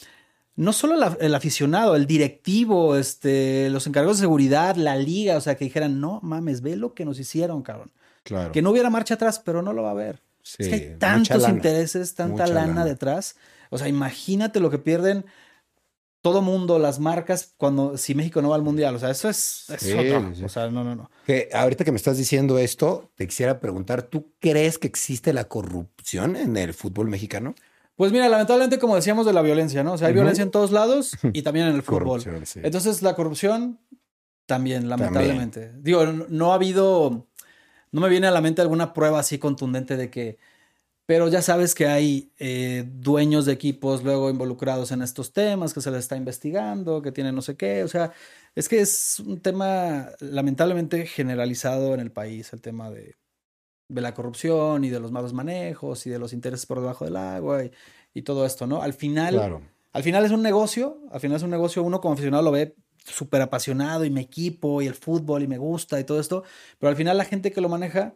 no solo la- el aficionado, el directivo, este, los encargados de seguridad, la liga, o sea, que dijeran, no mames, ve lo que nos hicieron, cabrón. Claro. Que no hubiera marcha atrás, pero no lo va a haber. Es que hay tantos lana. intereses, tanta lana. detrás. O sea, imagínate lo que pierden todo mundo, las marcas, cuando si México no va al mundial. O sea, eso es, es Sí, otro. sí. O sea, no, no, no. Que ahorita que me estás diciendo esto, te quisiera preguntar, ¿tú crees que existe la corrupción en el fútbol mexicano? Pues mira, lamentablemente, como decíamos de la violencia, ¿no? O sea, hay violencia en todos lados y también en el fútbol. Sí. Entonces, la corrupción también, lamentablemente. Digo, no, no ha habido, no me viene a la mente alguna prueba así contundente de que, pero ya sabes que hay eh, dueños de equipos luego involucrados en estos temas, que se les está investigando, que tienen no sé qué. O sea, es que es un tema lamentablemente generalizado en el país, el tema de, de la corrupción y de los malos manejos y de los intereses por debajo del agua y, y todo esto, ¿no? Al final, Claro. al final es un negocio, al final es un negocio, uno como aficionado lo ve súper apasionado y me equipo y el fútbol y me gusta y todo esto, pero al final la gente que lo maneja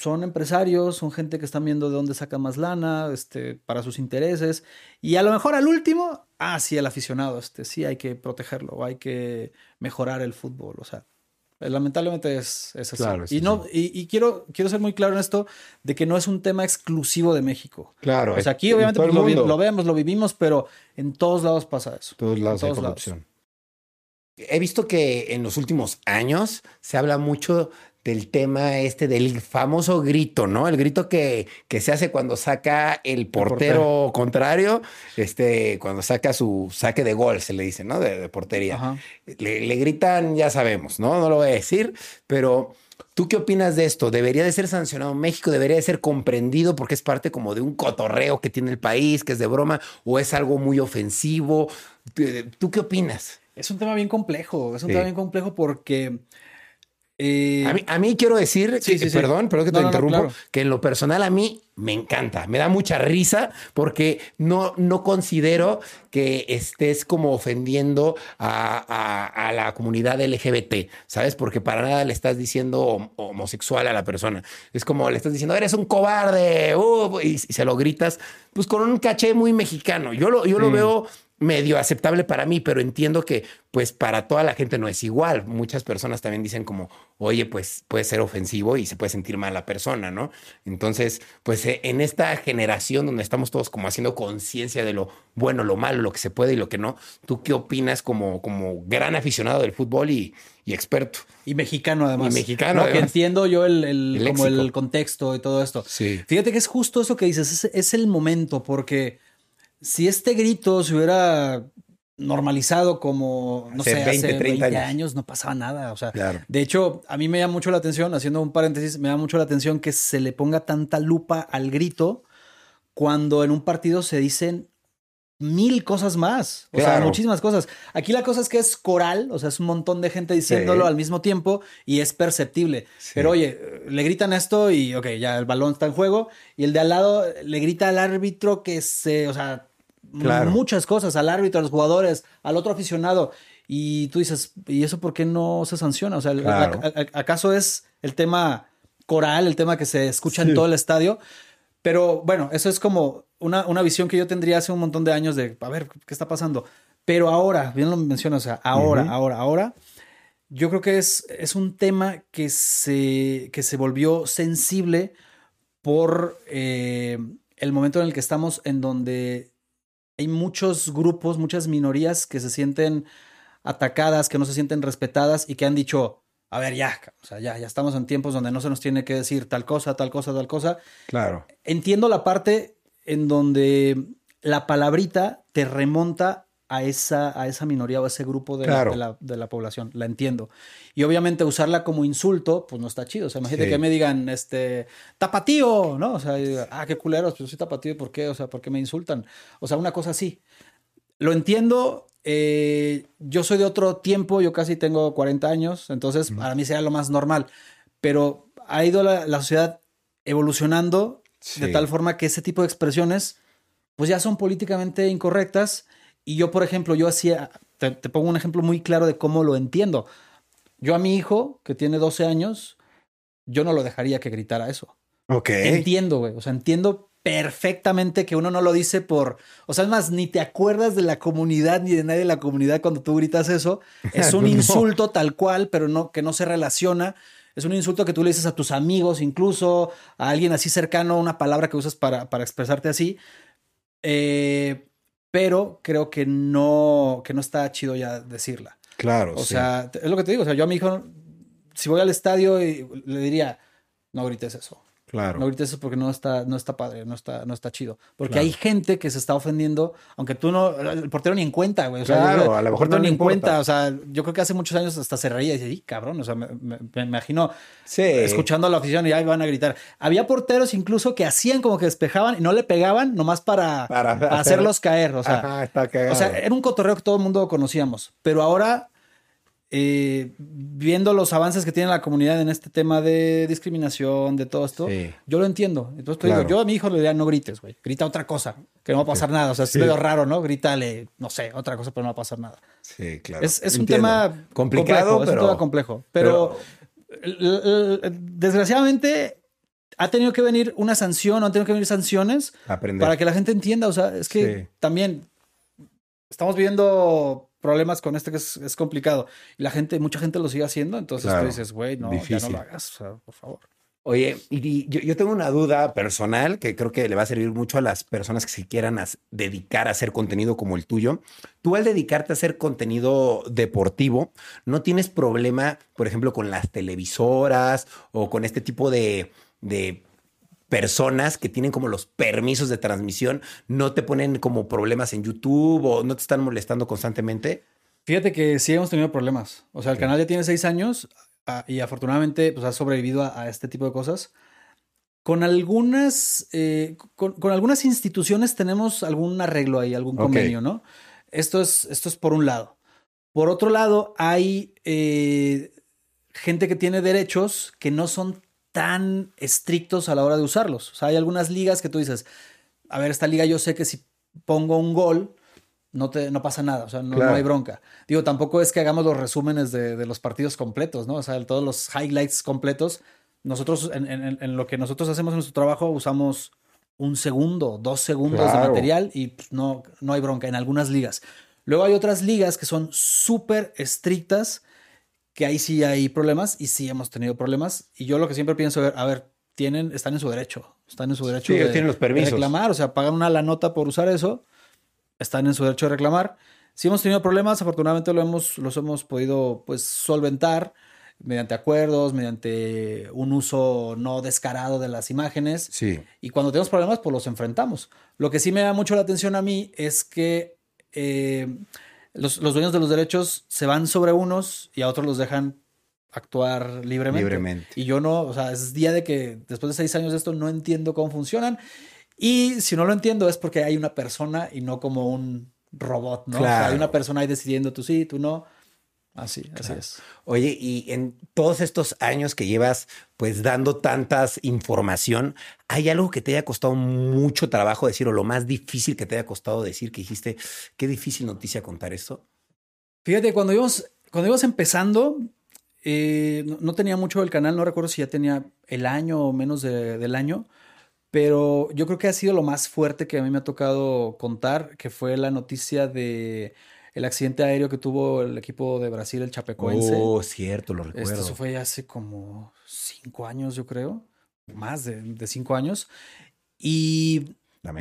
son empresarios, son gente que están viendo de dónde sacan más lana, este, para sus intereses, y a lo mejor al último, ah, sí, el aficionado, este, sí hay que protegerlo, o hay que mejorar el fútbol, o sea, lamentablemente es, es así. Claro, y no, y, y quiero, quiero ser muy claro en esto, de que no es un tema exclusivo de México. Claro. Sea, aquí en obviamente pues, lo, vi- lo vemos, lo vivimos, pero en todos lados pasa eso. todos lados en hay todos lados. corrupción. he visto que en los últimos años se habla mucho del tema este del famoso grito, ¿no? El grito que, que se hace cuando saca el portero, contrario, este, cuando saca su saque de gol, se le dice, ¿no? De, portería. Le, le, gritan, ya sabemos, ¿no? No lo voy a decir, pero ¿tú qué opinas de esto? ¿Debería de ser sancionado México? ¿Debería de ser comprendido porque es parte como de un cotorreo que tiene el país, que es de broma, o es algo muy ofensivo? ¿Tú qué opinas? Es un tema bien complejo, es un tema bien complejo porque eh, a, mí, quiero decir, perdón, perdón que te interrumpo, que en lo personal a mí me encanta, me da mucha risa porque no, no considero que estés como ofendiendo a, la comunidad LGBT, ¿sabes? Porque para nada le estás diciendo homosexual a la persona. Es como le estás diciendo, eres un cobarde, uh, y, se lo gritas, pues con un caché muy mexicano. Yo lo, yo lo veo medio aceptable para mí, pero entiendo que pues para toda la gente no es igual. Muchas personas también dicen como, oye, pues puede ser ofensivo y se puede sentir mal la persona, ¿no? Entonces, pues eh, en esta generación donde estamos todos como haciendo conciencia de lo bueno, lo malo, lo que se puede y lo que no, ¿tú qué opinas como, como gran aficionado del fútbol y, experto? Y mexicano además. Y mexicano. que entiendo yo el, el, como el contexto y todo esto. Sí. Fíjate que es justo eso que dices, es el momento porque si este grito se hubiera normalizado como, no sé, 20, hace 30 años. no pasaba nada. O sea, de hecho, a mí me llama mucho la atención, haciendo un paréntesis, me llama mucho la atención que se le ponga tanta lupa al grito cuando en un partido se dicen mil cosas más, o sea, muchísimas cosas. Aquí la cosa es que es coral, o sea, es un montón de gente diciéndolo al mismo tiempo y es perceptible. Pero oye, le gritan esto y, ok, ya el balón está en juego y el de al lado le grita al árbitro que se, o sea, muchas cosas, al árbitro, a los jugadores, al otro aficionado. Y tú dices, ¿y eso por qué no se sanciona? O sea, ¿acaso es el tema coral, el tema que se escucha en todo el estadio? Pero bueno, eso es como una, una, visión que yo tendría hace un montón de años de, a ver, ¿qué está pasando? Pero ahora, bien lo mencionas, o sea, ahora, ahora, ahora, yo creo que es, es un tema que se, que se volvió sensible por eh, el momento en el que estamos, en donde hay muchos grupos, muchas minorías que se sienten atacadas, que no se sienten respetadas y que han dicho, a ver, ya, o sea, ya, ya estamos en tiempos donde no se nos tiene que decir tal cosa, tal cosa, tal cosa. Claro. Entiendo la parte en donde la palabrita te remonta a esa, a esa minoría o a ese grupo de, la, de, la, población, la entiendo. Y obviamente usarla como insulto, pues no está chido. O sea, imagínate que me digan, este, tapatío, ¿no? O sea, ah, qué culeros, pues soy tapatío, ¿por qué? O sea, ¿por qué me insultan? O sea, una cosa así. Lo entiendo, eh, yo soy de otro tiempo, yo casi tengo 40 años, entonces para mí sería lo más normal. Pero ha ido la, sociedad evolucionando de tal forma que ese tipo de expresiones, pues ya son políticamente incorrectas y yo, por ejemplo, yo hacía, te, pongo un ejemplo muy claro de cómo lo entiendo. Yo a mi hijo, que tiene 12 años, yo no lo dejaría que gritara eso. Ok. Entiendo, güey. O sea, entiendo perfectamente que uno no lo dice por, o sea, es más, ni te acuerdas de la comunidad ni de nadie de la comunidad cuando tú gritas eso. Es un insulto tal cual, pero no que no se relaciona. Es un insulto que tú le dices a tus amigos, incluso a alguien así cercano, una palabra que usas para, para expresarte así. Eh, pero creo que no, que no está chido ya decirla. Claro. O sea, es lo que te digo. O sea, yo a mi hijo, si voy al estadio y le diría, no grites eso. Claro. No grites eso porque no está, no está padre, no está, no está chido. Porque hay gente que se está ofendiendo, aunque tú no, el portero ni en cuenta, güey. claro, a lo mejor no ni en cuenta. O sea, yo creo que hace muchos años hasta se reía y decía, y cabrón, o sea, me, imagino escuchando a la afición y ahí van a gritar. Había porteros incluso que hacían como que despejaban y no le pegaban nomás para, para, hacerlos caer. O sea, o sea, era un cotorreo que todo el mundo conocíamos. Pero ahora eh, viendo los avances que tiene la comunidad en este tema de discriminación, de todo esto, yo lo entiendo. Entonces, digo, yo a mi hijo le diría, no grites, güey. Grita otra cosa, que no va a pasar nada. O sea, es medio raro, ¿no? Grítale, no sé, otra cosa, pero no va a pasar nada. Sí, claro. Es, un tema complicado, pero... es un tema complejo. Pero, desgraciadamente ha tenido que venir una sanción o han tenido que venir sanciones para que la gente entienda. O sea, es que también estamos viviendo problemas con este que es, complicado. Y la gente, mucha gente lo sigue haciendo, entonces tú dices, güey, no, ya no lo hagas, por favor. Oye, y yo, yo, tengo una duda personal que creo que le va a servir mucho a las personas que se quieran dedicar a hacer contenido como el tuyo. Tú al dedicarte a hacer contenido deportivo, ¿no tienes problema, por ejemplo, con las televisoras o con este tipo de, de personas que tienen como los permisos de transmisión? ¿No te ponen como problemas en YouTube o no te están molestando constantemente? Fíjate que sí hemos tenido problemas. O sea, el canal ya tiene seis años ah, y afortunadamente pues, ha sobrevivido a, este tipo de cosas. Con algunas, eh, con, algunas instituciones tenemos algún arreglo ahí, algún convenio, ¿no? Esto es, esto es por un lado. Por otro lado, hay eh, gente que tiene derechos que no son tan estrictos a la hora de usarlos. O sea, hay algunas ligas que tú dices, a ver, esta liga yo sé que si pongo un gol, no, te, no pasa nada, o sea, no, hay bronca. Digo, tampoco es que hagamos los resúmenes de, los partidos completos, ¿no? O sea, todos los highlights completos. Nosotros, en, lo que nosotros hacemos en nuestro trabajo, usamos un segundo, dos segundos de material y pues, no, no hay bronca en algunas ligas. Luego hay otras ligas que son súper estrictas, que ahí sí hay problemas y sí hemos tenido problemas. Y yo lo que siempre pienso, a ver, tienen, están en su derecho, están en su derecho de, tienen los permisos. reclamar, o sea, pagan una la nota por usar eso están en su derecho de reclamar. Si hemos tenido problemas, afortunadamente lo hemos, los hemos podido pues, solventar mediante acuerdos, mediante un uso no descarado de las imágenes. Sí. Y cuando tenemos problemas, pues los enfrentamos. Lo que sí me da mucho la atención a mí es que eh, los, los, dueños de los derechos se van sobre unos y a otros los dejan actuar libremente. Libremente. Y yo no, o sea, es día de que después de seis años de esto no entiendo cómo funcionan. Y si no lo entiendo es porque hay una persona y no como un robot, ¿no? hay una persona ahí decidiendo tú sí, tú no. Así, así es. Oye, y en todos estos años que llevas pues dando tantas información, ¿hay algo que te haya costado mucho trabajo decir o lo más difícil que te haya costado decir que dijiste, qué difícil noticia contar esto? Fíjate, cuando íbamos, cuando íbamos empezando, eh, no, tenía mucho el canal, no recuerdo si ya tenía el año o menos del año, pero yo creo que ha sido lo más fuerte que a mí me ha tocado contar, que fue la noticia de el accidente aéreo que tuvo el equipo de Brasil, el Chapecoense. Oh, cierto, lo recuerdo. Esto fue hace como cinco años, yo creo, más de, cinco años. Y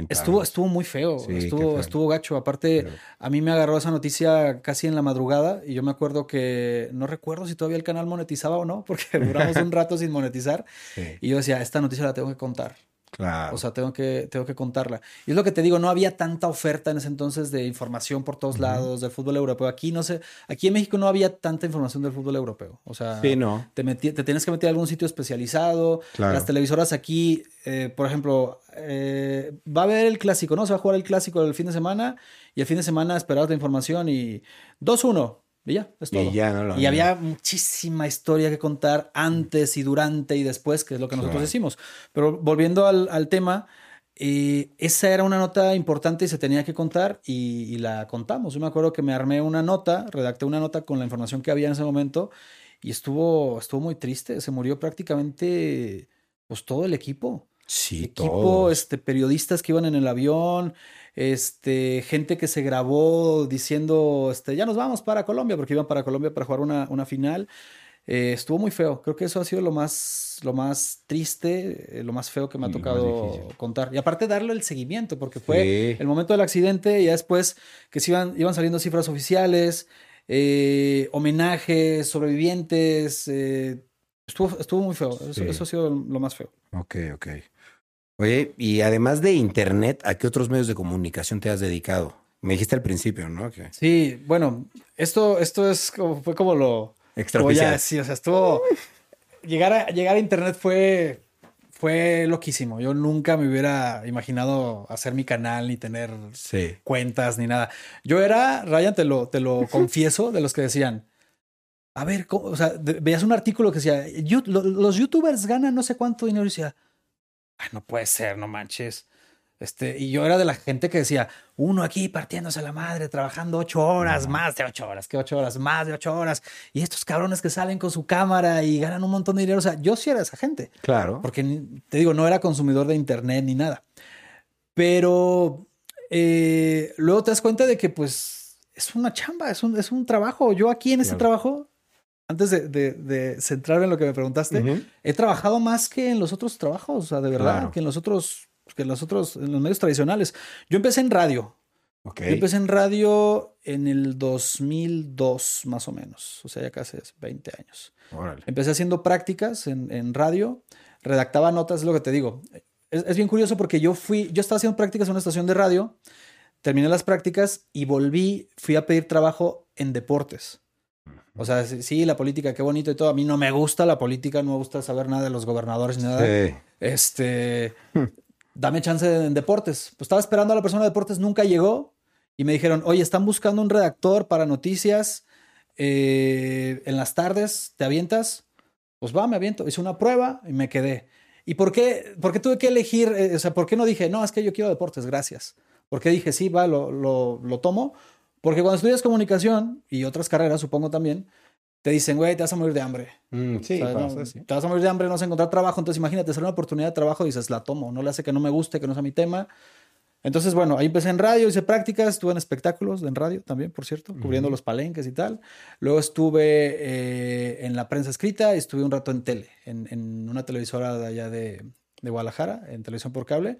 estuvo, estuvo muy feo, estuvo, estuvo gacho. Aparte, a mí me agarró esa noticia casi en la madrugada y yo me acuerdo que no recuerdo si todavía el canal monetizaba o no, porque duramos un rato sin monetizar. Y yo decía, esta noticia la tengo que contar. Claro. O sea, tengo que, tengo que contarla. Y es lo que te digo, no había tanta oferta en ese entonces de información por todos lados del fútbol europeo. Aquí no sé, aquí en México no había tanta información del fútbol europeo. O sea, no. te, te tienes que meter a algún sitio especializado. Las televisoras aquí, eh, por ejemplo, eh, va a haber el clásico, ¿no? Se va a jugar el clásico el fin de semana y el fin de semana esperar la información y 2-1. Y ya, es todo. Y, había muchísima historia que contar antes y durante y después, que es lo que nosotros decimos. Pero volviendo al, tema, eh, esa era una nota importante y se tenía que contar y, la contamos. Yo me acuerdo que me armé una nota, redacté una nota con la información que había en ese momento y estuvo, estuvo muy triste. Se murió prácticamente pues, todo el equipo. Sí, equipo, este, periodistas que iban en el avión, este, gente que se grabó diciendo, este, ya nos vamos para Colombia, porque iban para Colombia para jugar una, una final. Eh, estuvo muy feo. Creo que eso ha sido lo más, lo más triste, eh, lo más feo que me ha tocado contar. Y aparte darle el seguimiento, porque fue el momento del accidente y ya después que se iban, iban saliendo cifras oficiales, eh, homenajes, sobrevivientes. estuvo, estuvo muy feo. Eso, eso, ha sido lo más feo. Ok, ok. Oye, y además de Internet, ¿a qué otros medios de comunicación te has dedicado? Me dijiste al principio, ¿no? Sí, bueno, esto, esto es como, fue como lo... Extraoficial. sí, o sea, estuvo... llegar, a, llegar a Internet fue, fue loquísimo. Yo nunca me hubiera imaginado hacer mi canal ni tener cuentas ni nada. Yo era, Ryan, te lo, te lo confieso, de los que decían, a ver, o sea, veías un artículo que decía, los youtubers ganan no sé cuánto dinero y decía, no puede ser, no manches. Este, y yo era de la gente que decía, uno aquí partiéndose la madre, trabajando ocho horas, más de ocho horas, ¿qué ocho horas? Más de ocho horas. Y estos cabrones que salen con su cámara y ganan un montón de dinero. O sea, yo sí era esa gente. Claro. Porque te digo, no era consumidor de internet ni nada. Pero eh, luego te das cuenta de que, pues, es una chamba, es un, es un trabajo. Yo aquí en este trabajo antes de, centrarme en lo que me preguntaste, he trabajado más que en los otros trabajos, o sea, de verdad, que en los otros, que en los otros, en los medios tradicionales. Yo empecé en radio. Yo empecé en radio en el 2002, más o menos, o sea, ya casi 20 años. Empecé haciendo prácticas en, en, radio, redactaba notas, es lo que te digo. Es, es bien curioso porque yo fui, yo estaba haciendo prácticas en una estación de radio terminé las prácticas y volví, fui a pedir trabajo en deportes. O sea, sí, la política, qué bonito y todo. A mí no me gusta la política, no me gusta saber nada de los gobernadores ni nada. Este, dame chance en deportes. Pues estaba esperando a la persona de deportes, nunca llegó. Y me dijeron, oye, están buscando un redactor para noticias eh, en las tardes, ¿te avientas? Pues va, me aviento. Hice una prueba y me quedé. ¿Y por qué, por qué tuve que elegir? Eh, o sea, ¿por qué no dije, no, es que yo quiero deportes, gracias? Porque dije, sí, va, lo, lo, lo tomo. Porque cuando estudias comunicación y otras carreras, supongo también, te dicen, güey, te vas a morir de hambre. Mm, sí, Te vas a morir de hambre, no vas a encontrar trabajo. Entonces, imagínate, sale una oportunidad de trabajo y dices, la tomo. No le hace que no me guste, que no sea mi tema. Entonces, bueno, ahí empecé en radio, hice prácticas, estuve en espectáculos en radio también, por cierto, cubriendo los palenques y tal. Luego estuve eh, en la prensa escrita y estuve un rato en tele, en, en una televisora de allá de, de, Guadalajara, en televisión por cable.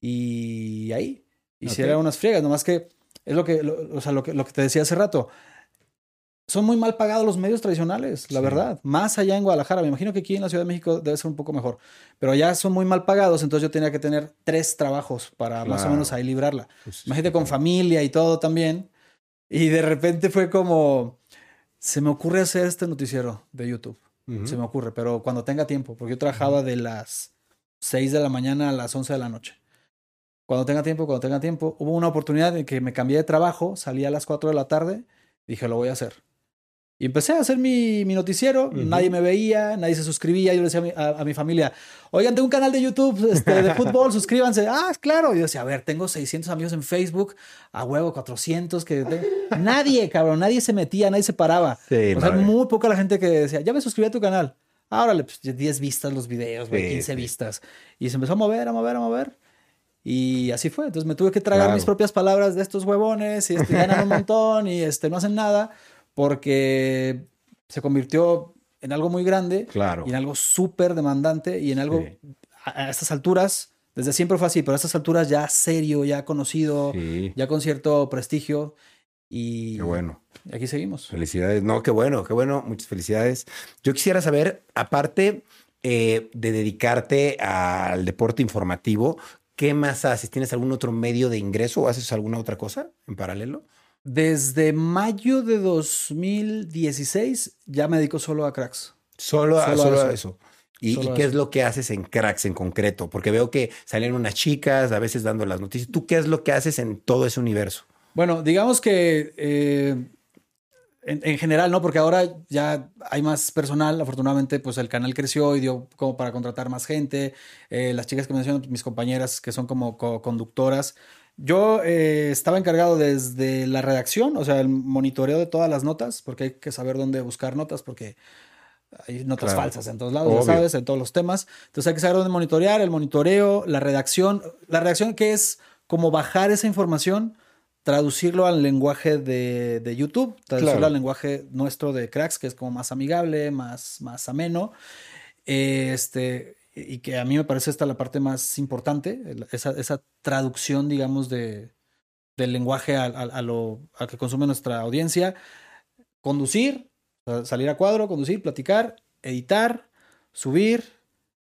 Y ahí hiciera unas friegas, nomás que es lo que, o sea, lo que, lo que te decía hace rato. Son muy mal pagados los medios tradicionales, la verdad. Más allá en Guadalajara. Me imagino que aquí en la Ciudad de México debe ser un poco mejor. Pero allá son muy mal pagados, entonces yo tenía que tener tres trabajos para más o menos ahí librarla. Pues Imagínate con familia y todo también. Y de repente fue como, se me ocurre hacer este noticiero de YouTube. Se me ocurre, pero cuando tenga tiempo, porque yo trabajaba de las 6 de la mañana a las 11 de la noche. Cuando tenga tiempo, cuando tenga tiempo. Hubo una oportunidad en que me cambié de trabajo, salí a las 4 de la tarde, dije, lo voy a hacer. Y empecé a hacer mi, mi noticiero, nadie me veía, nadie se suscribía. Yo le decía a mi, familia, oigan, tengo un canal de YouTube este, de fútbol, suscríbanse. Ah, claro. Y yo decía, a ver, tengo 600 amigos en Facebook, a huevo, 400. que Nadie, cabrón, nadie se metía, nadie se paraba. o sea, muy poca la gente que decía, ya me suscribí a tu canal. Ahora, pues 10 vistas los videos, 15 vistas. Y se empezó a mover, a mover, a mover. Y así fue. Entonces me tuve que tragar mis propias palabras de estos huevones y este, ganan un montón y este, no hacen nada porque se convirtió en algo muy grande claro. y en algo súper demandante y en algo a, estas alturas, desde siempre fue así, pero a estas alturas ya serio, ya conocido, ya con cierto prestigio. Y qué bueno. aquí seguimos. Felicidades. No, qué bueno, qué bueno. Muchas felicidades. Yo quisiera saber, aparte eh, de dedicarte al deporte informativo, ¿Qué más haces? ¿Tienes algún otro medio de ingreso o haces alguna otra cosa en paralelo? Desde mayo de 2016 ya me dedico solo a cracks. Solo a, eso. ¿Y, qué es lo que haces en cracks en concreto? Porque veo que salen unas chicas a veces dando las noticias. ¿Tú qué es lo que haces en todo ese universo? Bueno, digamos que eh, en, general, ¿no? Porque ahora ya hay más personal. Afortunadamente, pues el canal creció y dio como para contratar más gente. Eh, las chicas que menciono, mis compañeras que son como conductoras. Yo eh, estaba encargado desde la redacción, o sea, el monitoreo de todas las notas, porque hay que saber dónde buscar notas, porque hay notas falsas en todos lados, ya sabes, en todos los temas. Entonces hay que saber dónde monitorear, el monitoreo, la redacción. La redacción que es como bajar esa información traducirlo al lenguaje de, de YouTube, traducirlo al lenguaje nuestro de cracks, que es como más amigable, más, más ameno. Este, y que a mí me parece esta la parte más importante, esa, esa traducción, digamos, de, del lenguaje a, a, lo a que consume nuestra audiencia. Conducir, salir a cuadro, conducir, platicar, editar, subir,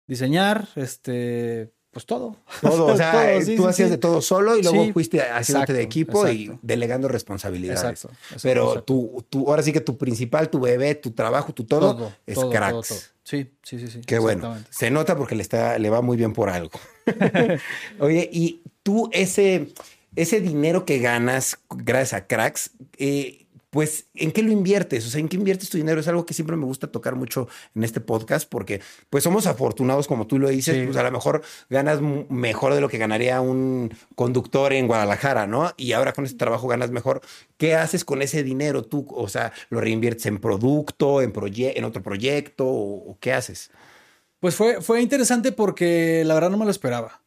diseñar, este, pues todo. Todo, o sea, tú hacías de todo solo y luego fuiste haciéndote de equipo y delegando responsabilidades. Exacto. Pero Tú, tú, ahora sí que tu principal, tu bebé, tu trabajo, tu todo, es cracks. sí, sí, sí, sí. Qué bueno. Se nota porque le, está, le va muy bien por algo. Oye, y tú ese, ese dinero que ganas gracias a cracks, eh, pues, ¿en qué lo inviertes? O sea, ¿en qué inviertes tu dinero? Es algo que siempre me gusta tocar mucho en este podcast porque, pues, somos afortunados, como tú lo dices, pues a lo mejor ganas mejor de lo que ganaría un conductor en Guadalajara, ¿no? Y ahora con este trabajo ganas mejor. ¿Qué haces con ese dinero tú? O sea, ¿lo reinviertes en producto, en, en otro proyecto o, qué haces? Pues fue, fue interesante porque la verdad no me lo esperaba.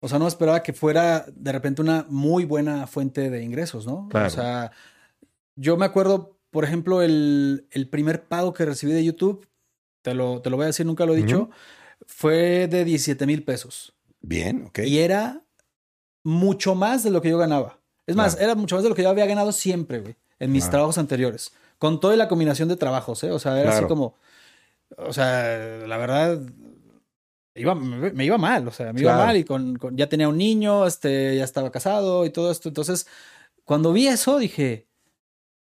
O sea, no esperaba que fuera de repente una muy buena fuente de ingresos, ¿no? Claro. O sea, yo me acuerdo por ejemplo, el, el primer pago que recibí de YouTube, te lo, te lo voy a decir, nunca lo he dicho, fue de 17 mil pesos. Bien, ok. Y era mucho más de lo que yo ganaba. Es más, Claro. era mucho más de lo que yo había ganado siempre, güey, en mis Claro. trabajos anteriores. Con toda la combinación de trabajos, ¿eh? O sea, era así como. O sea, la verdad. Iba, me, me iba mal, o sea, me iba mal y con, con- ya tenía un niño, este, ya estaba casado y todo esto. Entonces, cuando vi eso, dije,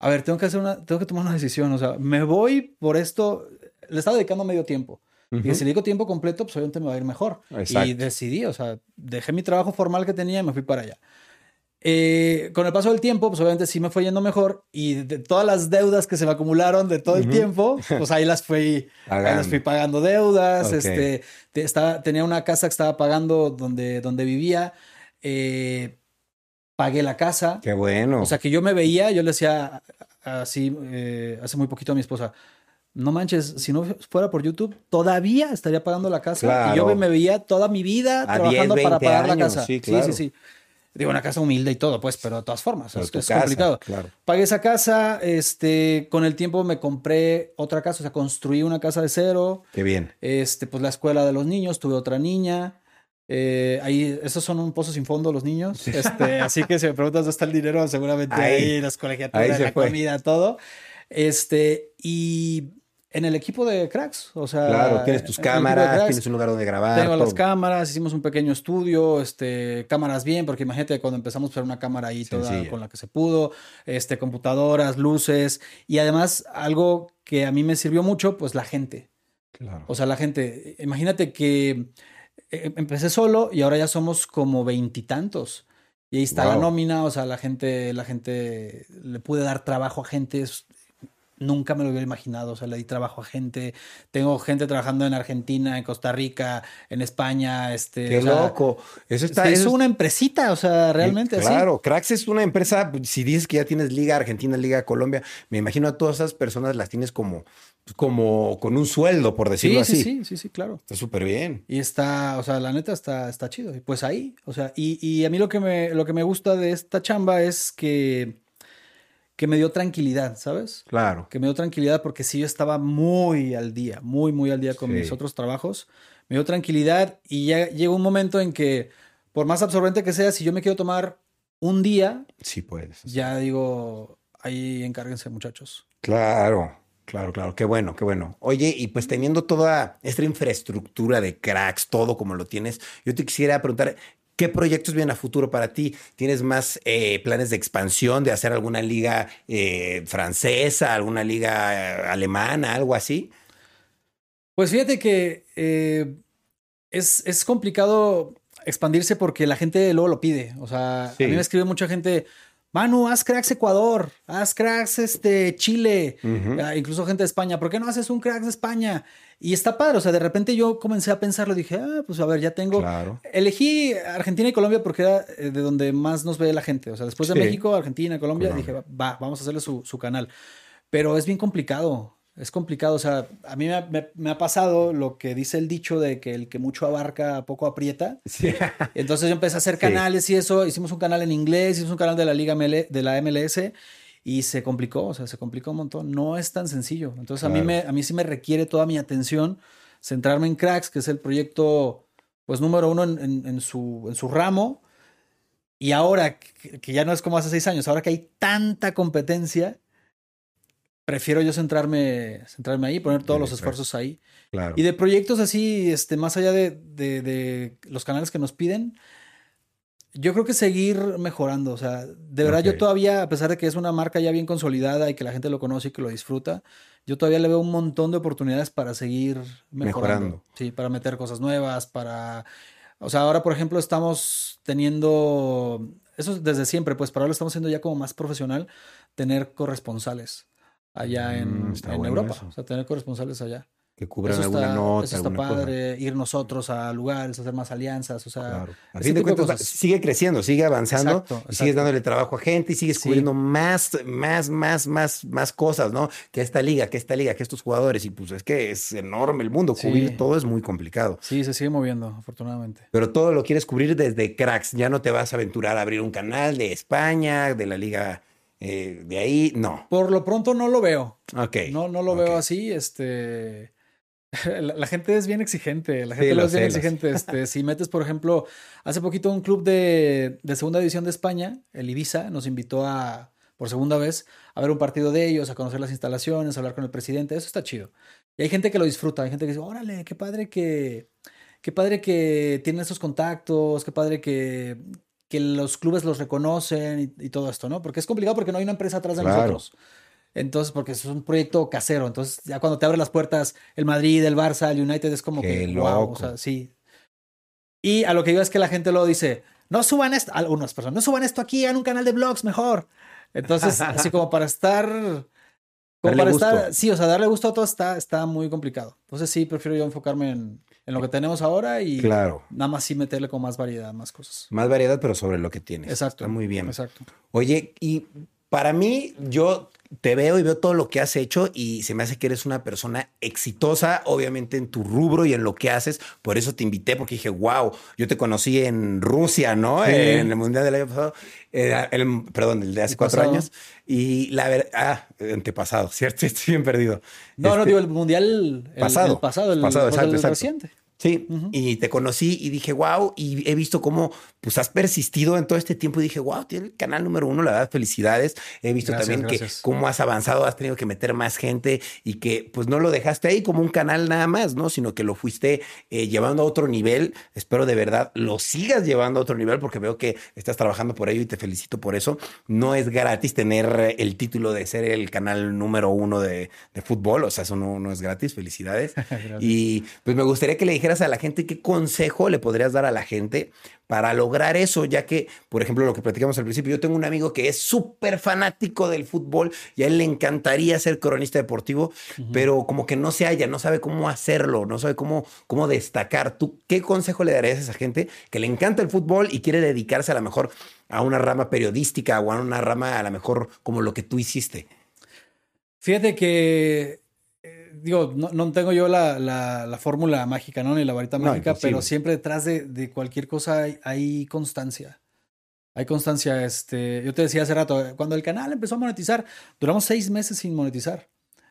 a ver, tengo que hacer una, tengo que tomar una decisión. O sea, me voy por esto. Le estaba dedicando medio tiempo. Ujú. Y si le digo tiempo completo, pues obviamente me va a ir mejor. Exacto. Y decidí, o sea, dejé mi trabajo formal que tenía y me fui para allá. Eh, con el paso del tiempo, pues obviamente sí me fue yendo mejor y de todas las deudas que se me acumularon de todo el Ujú. tiempo, pues ahí las fui, ahí las fui pagando deudas. Ok. Este, te- estaba, tenía una casa que estaba pagando donde, donde vivía. eh, pagué la casa. Qué bueno. O sea, que yo me veía, yo le decía así eh, hace muy poquito a mi esposa, no manches, si no fuera por YouTube, todavía estaría pagando la casa. Y yo Claro. me, veía toda mi vida A trabajando 10, para 20 pagar la casa. sí, sí, claro. sí, sí. Digo, una casa humilde y todo, pues, pero de todas formas, es, es casa, complicado. Claro. Pagué esa casa, este, con el tiempo me compré otra casa, o sea, construí una casa de cero, Qué bien. este, pues la escuela de los niños, tuve otra niña. Eh, ahí, esos son un pozo sin fondo los niños. Este, así que si me preguntas dónde está el dinero, seguramente Ahí. ahí, las colegiaturas, la fue. comida, todo. Este, y en el equipo de cracks, o sea. Claro, tienes tus cámaras, cracks, tienes un lugar donde grabar. Tengo las cámaras, hicimos un pequeño estudio, este, cámaras bien, porque imagínate cuando empezamos a usar una cámara ahí toda Sencilla. con la que se pudo, este, computadoras, luces, y además algo que a mí me sirvió mucho, pues la gente. Claro. O sea, la gente, imagínate que empecé solo y ahora ya somos como veintitantos. Y ahí está la nómina, o sea, la gente, la gente, le pude dar trabajo a gente, es- nunca me lo hubiera imaginado, o sea, le di trabajo a gente, tengo gente trabajando en Argentina, en Costa Rica, en España, este... Qué o sea, loco. Eso está. es eso una empresita, o sea, realmente así. Claro, Cracks es una empresa. Si dices que ya tienes Liga Argentina, Liga Colombia, me imagino a todas esas personas las tienes como, como con un sueldo, por decirlo Sí, así. sí, sí, sí, claro. Está súper bien. Y está, o sea, la neta está, está chido. Y pues ahí, o sea, y, y a mí lo que, me, lo que me gusta de esta chamba es que, que me dio tranquilidad, ¿sabes? Claro. Que me dio tranquilidad porque sí yo estaba muy al día, muy, muy al día con Sí. mis otros trabajos. Me dio tranquilidad y ya llegó un momento en que, por más absorbente que sea, si yo me quiero tomar un día, Sí puedes. ya digo, ahí encárguense muchachos. Claro, claro, claro. Qué bueno, qué bueno. Oye, y pues teniendo toda esta infraestructura de cracks, todo como lo tienes, yo te quisiera preguntar, ¿qué proyectos vienen a futuro para ti? ¿Tienes más eh, planes de expansión, de hacer alguna liga eh, francesa, alguna liga eh, alemana, algo así? Pues fíjate que es, es complicado expandirse porque la gente luego lo pide. O sea, Sí. a mí me escribe mucha gente, Manu, haz cracks Ecuador, haz cracks este, Chile. Ah, incluso gente de España, ¿por qué no haces un cracks de España? Y está padre, o sea, de repente yo comencé a pensarlo, dije, ah, pues a ver, ya tengo... Claro. Elegí Argentina y Colombia porque era eh, de donde más nos ve la gente. O sea, después de Sí. México, Argentina, Colombia, Colombia. dije, va, vamos a hacerle su, su canal. Pero es bien complicado. Es complicado. O sea, a mí me ha, me- me ha pasado lo que dice el dicho de que el que mucho abarca, poco aprieta. Sí. Entonces yo empecé a hacer Sí. canales y eso. Hicimos un canal en inglés, hicimos un canal de la Liga ML de la MLS y se complicó. O sea, se complicó un montón. No es tan sencillo. Entonces a, mí Claro. me, a mí sí me requiere toda mi atención centrarme en Cracks, que es el proyecto, pues número uno en, en- en su, en su ramo. Y ahora, que, que ya no es como hace seis años, ahora que hay tanta competencia, prefiero yo centrarme, centrarme ahí, poner todos los esfuerzos ahí. Claro. Y de proyectos así, este, más allá de, de- de los canales que nos piden, yo creo que seguir mejorando. O sea, de verdad yo todavía, a pesar de que es una marca ya bien consolidada y que la gente lo conoce y que lo disfruta, yo todavía le veo un montón de oportunidades para seguir mejorando. Mejorando. Sí, para meter cosas nuevas, para... O sea, ahora, por ejemplo, estamos teniendo, eso es desde siempre, pues, pero ahora lo estamos haciendo ya como más profesional, tener corresponsales allá en, Mm, en Europa. eso. O sea, tener corresponsales allá. que cubran Eso alguna está, nota, eso está alguna cosa. padre, ir nosotros a lugares, hacer más alianzas, o sea, Claro. A fin de cuentas, sigue creciendo, sigue avanzando Exacto, y exacto. sigues dándole trabajo a gente y sigues Sí. cubriendo más, más, más, más, más cosas, ¿no? Que esta liga, que esta liga, que estos jugadores. Y pues es que es enorme el mundo. Sí. Cubrir todo es muy complicado. sí, se sigue moviendo, afortunadamente. Pero todo lo quieres cubrir desde cracks. Ya no te vas a aventurar a abrir un canal de España, de la liga Eh, de ahí, no. Por lo pronto no lo veo. Ok. No, no lo veo así. Este. La, la gente es bien exigente. La Sí, gente lo lo es bien sé. exigente. Este, si metes, por ejemplo, hace poquito un club de, de segunda división de España, el Ibiza, nos invitó a, por segunda vez, a ver un partido de ellos, a conocer las instalaciones, a hablar con el presidente. Eso está chido. Y hay gente que lo disfruta. Hay gente que dice, órale, qué padre que. Qué padre que tienen esos contactos, qué padre que, que los clubes los reconocen y, y todo esto, ¿no? Porque es complicado porque no hay una empresa atrás de Claro. nosotros. Entonces, porque es un proyecto casero. Entonces, ya cuando te abre las puertas el Madrid, el Barça, el United, es como Qué que, wow, loco. o sea, sí. Y a lo que digo es que la gente luego dice, no suban esto, algunas personas, no suban esto aquí, hagan un canal de blogs mejor. Entonces, así como para estar, como Darle para gusto. estar, sí, o sea, darle gusto a todo está, está muy complicado. Entonces, sí, prefiero yo enfocarme en, en lo que tenemos ahora y Claro. nada más sí meterle con más variedad, más cosas. Más variedad, pero sobre lo que tienes. Exacto. Está muy bien. Exacto. Oye, y para mí, yo te veo y veo todo lo que has hecho y se me hace que eres una persona exitosa, obviamente en tu rubro y en lo que haces. Por eso te invité, porque dije, wow, yo te conocí en Rusia, ¿no? Sí. En el Mundial del año pasado. Eh, el- perdón, el de hace El cuatro pasado. años. Y la verdad, ah, antepasado, ¿cierto? Estoy bien perdido. No, no, Este, digo, el mundial el, Pasado. el pasado, el, Pasado, exacto, exacto. reciente. Sí, y te conocí y dije, wow, y he visto cómo pues has persistido en todo este tiempo y dije, wow, tiene el canal número uno, la verdad, felicidades. He visto Gracias, también que cómo has avanzado, has tenido que meter más gente y que pues no lo dejaste ahí como un canal nada más, ¿no? Sino que lo fuiste eh, llevando a otro nivel. Espero de verdad lo sigas llevando a otro nivel porque veo que estás trabajando por ello y te felicito por eso. No es gratis tener el título de ser el canal número uno de, de fútbol, o sea, eso no, no es gratis, felicidades. Y pues me gustaría que le dijeras a la gente qué consejo le podrías dar a la gente para lograr eso, ya que, por ejemplo, lo que platicamos al principio, yo tengo un amigo que es súper fanático del fútbol y a él le encantaría ser cronista deportivo, pero como que no se halla, no sabe cómo hacerlo, no sabe cómo, cómo destacar. ¿Tú qué consejo le darías a esa gente que le encanta el fútbol y quiere dedicarse a lo mejor a una rama periodística o a una rama a lo mejor como lo que tú hiciste? Fíjate que, digo, no, no tengo yo la, la, la fórmula mágica, ¿no? Ni la varita No, mágica, imposible. pero siempre detrás de, de cualquier cosa hay, hay constancia. Hay constancia. Este, yo te decía hace rato, cuando el canal empezó a monetizar, duramos seis meses sin monetizar.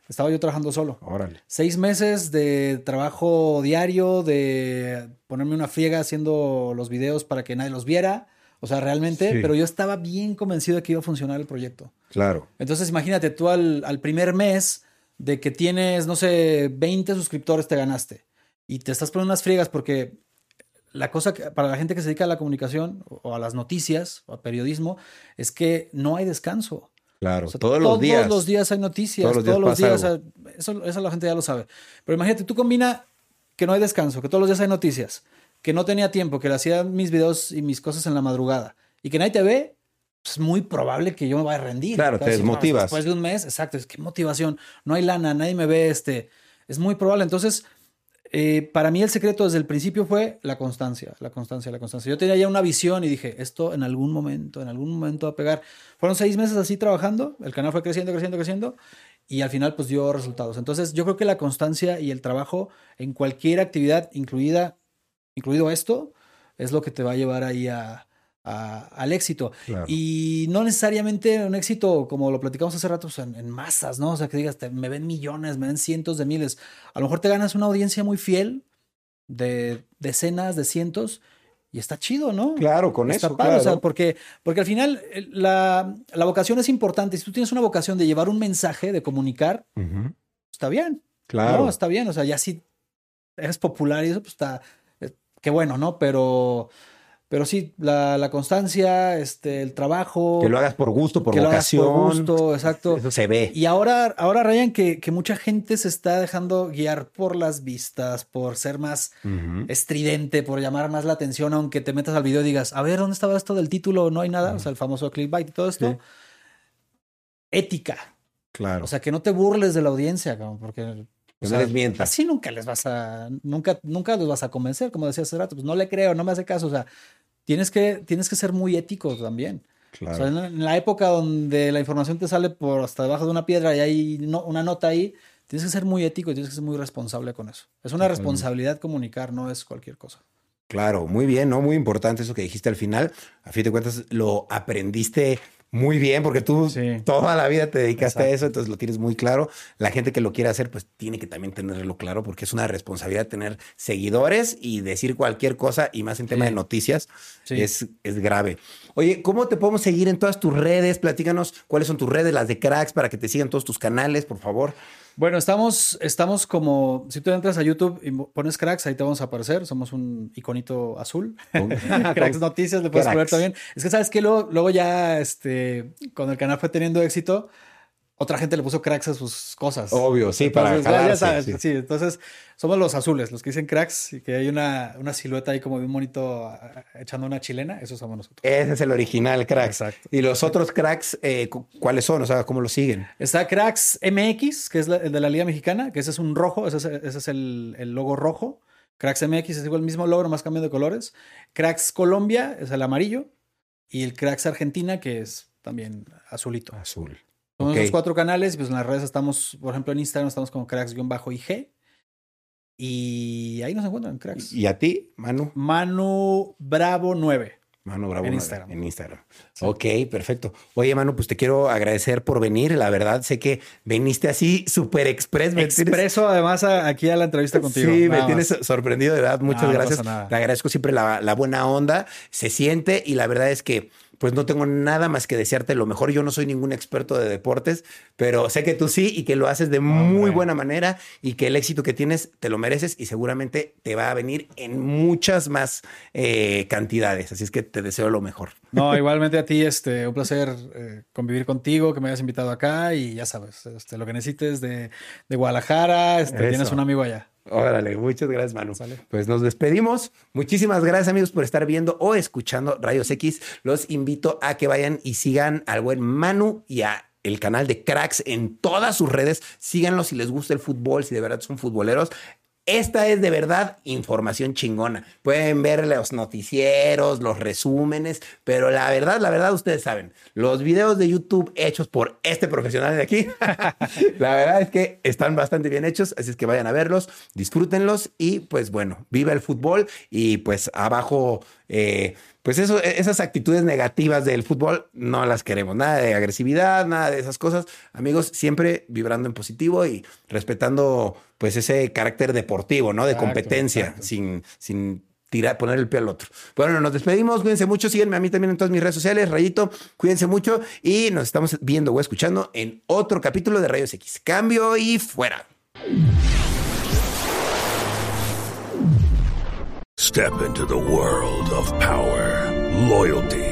Estaba yo trabajando solo. Órale. Seis meses de trabajo diario, de ponerme una friega haciendo los videos para que nadie los viera. O sea, realmente, Sí. pero yo estaba bien convencido de que iba a funcionar el proyecto. Claro. Entonces, imagínate, tú al, al primer mes de que tienes, no sé, 20 suscriptores te ganaste y te estás poniendo unas friegas porque la cosa que, para la gente que se dedica a la comunicación o a las noticias o a periodismo es que no hay descanso. Claro. O sea, todos los días. Todos los días hay noticias. Todos Todos los días días. pasa o sea, eso, eso la gente ya lo sabe. Pero imagínate, tú combina que no hay descanso, que todos los días hay noticias, que no tenía tiempo, que le hacía mis videos y mis cosas en la madrugada y que nadie te ve. Pues, Es muy probable que yo me vaya a rendir. Claro, te desmotivas. Después de un mes, exacto. Es que motivación. No hay lana, nadie me ve. Este, es muy probable. Entonces, eh, para mí el secreto desde el principio fue la constancia, la constancia, la constancia. Yo tenía ya una visión y dije, esto en algún momento, en algún momento va a pegar. Fueron seis meses así trabajando, el canal fue creciendo, creciendo, creciendo y al final pues dio resultados. Entonces yo creo que la constancia y el trabajo en cualquier actividad, incluida, incluido esto, es lo que te va a llevar ahí a, a- al éxito. Claro. Y no necesariamente un éxito, como lo platicamos hace rato, pues, en, en masas, ¿no? O sea, que digas, te- me ven millones, me ven cientos de miles. A lo mejor te ganas una audiencia muy fiel de decenas, de cientos, y está chido, ¿no? Claro, con Está eso, padre, o sea, claro. porque, porque al final la, la vocación es importante. Si tú tienes una vocación de llevar un mensaje, de comunicar, está bien. Claro. No, está bien. O sea, ya si eres popular y eso, pues está. eh, Qué bueno, ¿no? Pero. Pero sí, la, la constancia, este, el trabajo. Que lo hagas por gusto, por que lo hagas vocación. por gusto, exacto. Eso se ve. Y ahora, ahora Ryan, que, que mucha gente se está dejando guiar por las vistas, por ser más estridente, por llamar más la atención, aunque te metas al video y digas, a ver, ¿dónde estaba esto del título? No hay nada, o sea, el famoso clickbait y todo esto. Sí. Ética, Claro. o sea, que no te burles de la audiencia, cabrón, porque o sea, no les mientas. así nunca les vas a, nunca, nunca los vas a convencer, como decía hace rato, pues no le creo, no me hace caso, o sea, tienes que, tienes que ser muy ético también. Claro. O sea, en la- en la época donde la información te sale por hasta debajo de una piedra y hay no- una nota ahí, tienes que ser muy ético y tienes que ser muy responsable con eso. Es una responsabilidad comunicar, no es cualquier cosa. Claro, muy bien, ¿no? Muy importante eso que dijiste al final. A fin de cuentas, lo aprendiste muy bien, porque tú toda la vida te dedicaste a eso, entonces lo tienes muy claro. La gente que lo quiere hacer, pues tiene que también tenerlo claro, porque es una responsabilidad tener seguidores y decir cualquier cosa, y más en tema de noticias, es, es grave. Oye, ¿cómo te podemos seguir en todas tus redes? Platícanos cuáles son tus redes, las de cracks, para que te sigan todos tus canales, por favor. Bueno, estamos, estamos como, si tú entras a YouTube y pones cracks, ahí te vamos a aparecer. Somos un iconito azul. cracks Noticias, le puedes poner también. Es que sabes que luego, luego ya, este, cuando el canal fue teniendo éxito, otra gente le puso cracks a sus cosas. Obvio, sí, para ya sabes, sí. entonces somos los azules, los que dicen cracks y que hay una, una silueta ahí como de un monito echando una chilena, esos somos nosotros. Ese es el original cracks. Exacto. Y los otros cracks, eh, ¿cuáles son? O sea, ¿cómo los siguen? Está Cracks MX, que es el de la Liga Mexicana, que ese es un rojo, ese es, el, el, logo rojo. Cracks MX es igual el mismo logo, más cambio de colores. Cracks Colombia es el amarillo. Y el Cracks Argentina, que es también azulito. Azul. Son esos cuatro canales, pues en las redes estamos, por ejemplo, en Instagram estamos como cracks-ig. Y ahí nos encuentran, cracks. ¿Y a ti, Manu? Manu Bravo 9. Manu Bravo en Instagram. En Instagram. Ok, perfecto. Oye, Manu, pues te quiero agradecer por venir. La verdad, sé que viniste así súper express. Expreso, además, aquí a la entrevista contigo. Sí, me tienes sorprendido, de verdad. Muchas gracias. te agradezco siempre la, la buena onda. Se siente y la verdad es que pues no tengo nada más que desearte lo mejor. Yo no soy ningún experto de deportes, pero sé que tú sí y que lo haces de muy buena manera y que el éxito que tienes te lo mereces y seguramente te va a venir en muchas más eh, cantidades. Así es que te deseo lo mejor. No, igualmente a ti, este, un placer eh, convivir contigo, que me hayas invitado acá y ya sabes, este, lo que necesites de, Guadalajara, este, tienes un amigo allá. Órale, muchas gracias, Manu. Pues nos despedimos. Muchísimas gracias, amigos, por estar viendo o escuchando Rayos X. Los invito a que vayan y sigan al buen Manu y a el canal de Cracks en todas sus redes. Síganlo si les gusta el fútbol, si de verdad son futboleros. Esta es de verdad información chingona. Pueden ver los noticieros, los resúmenes, pero la verdad, la verdad, ustedes saben, los videos de YouTube hechos por este profesional de aquí, la verdad es que están bastante bien hechos, así es que vayan a verlos, disfrútenlos y pues bueno, viva el fútbol y pues abajo... Eh, pues esas actitudes negativas del fútbol no las queremos. Nada de agresividad, nada de esas cosas. Amigos, siempre vibrando en positivo y respetando pues ese carácter deportivo, ¿no? De competencia, sin, sin tirar, poner el pie al otro. Bueno, nos despedimos. Cuídense mucho. Síguenme a mí también en todas mis redes sociales. Rayito, cuídense mucho y nos estamos viendo o escuchando en otro capítulo de Rayos X. Cambio y fuera. Step into the world of power, loyalty,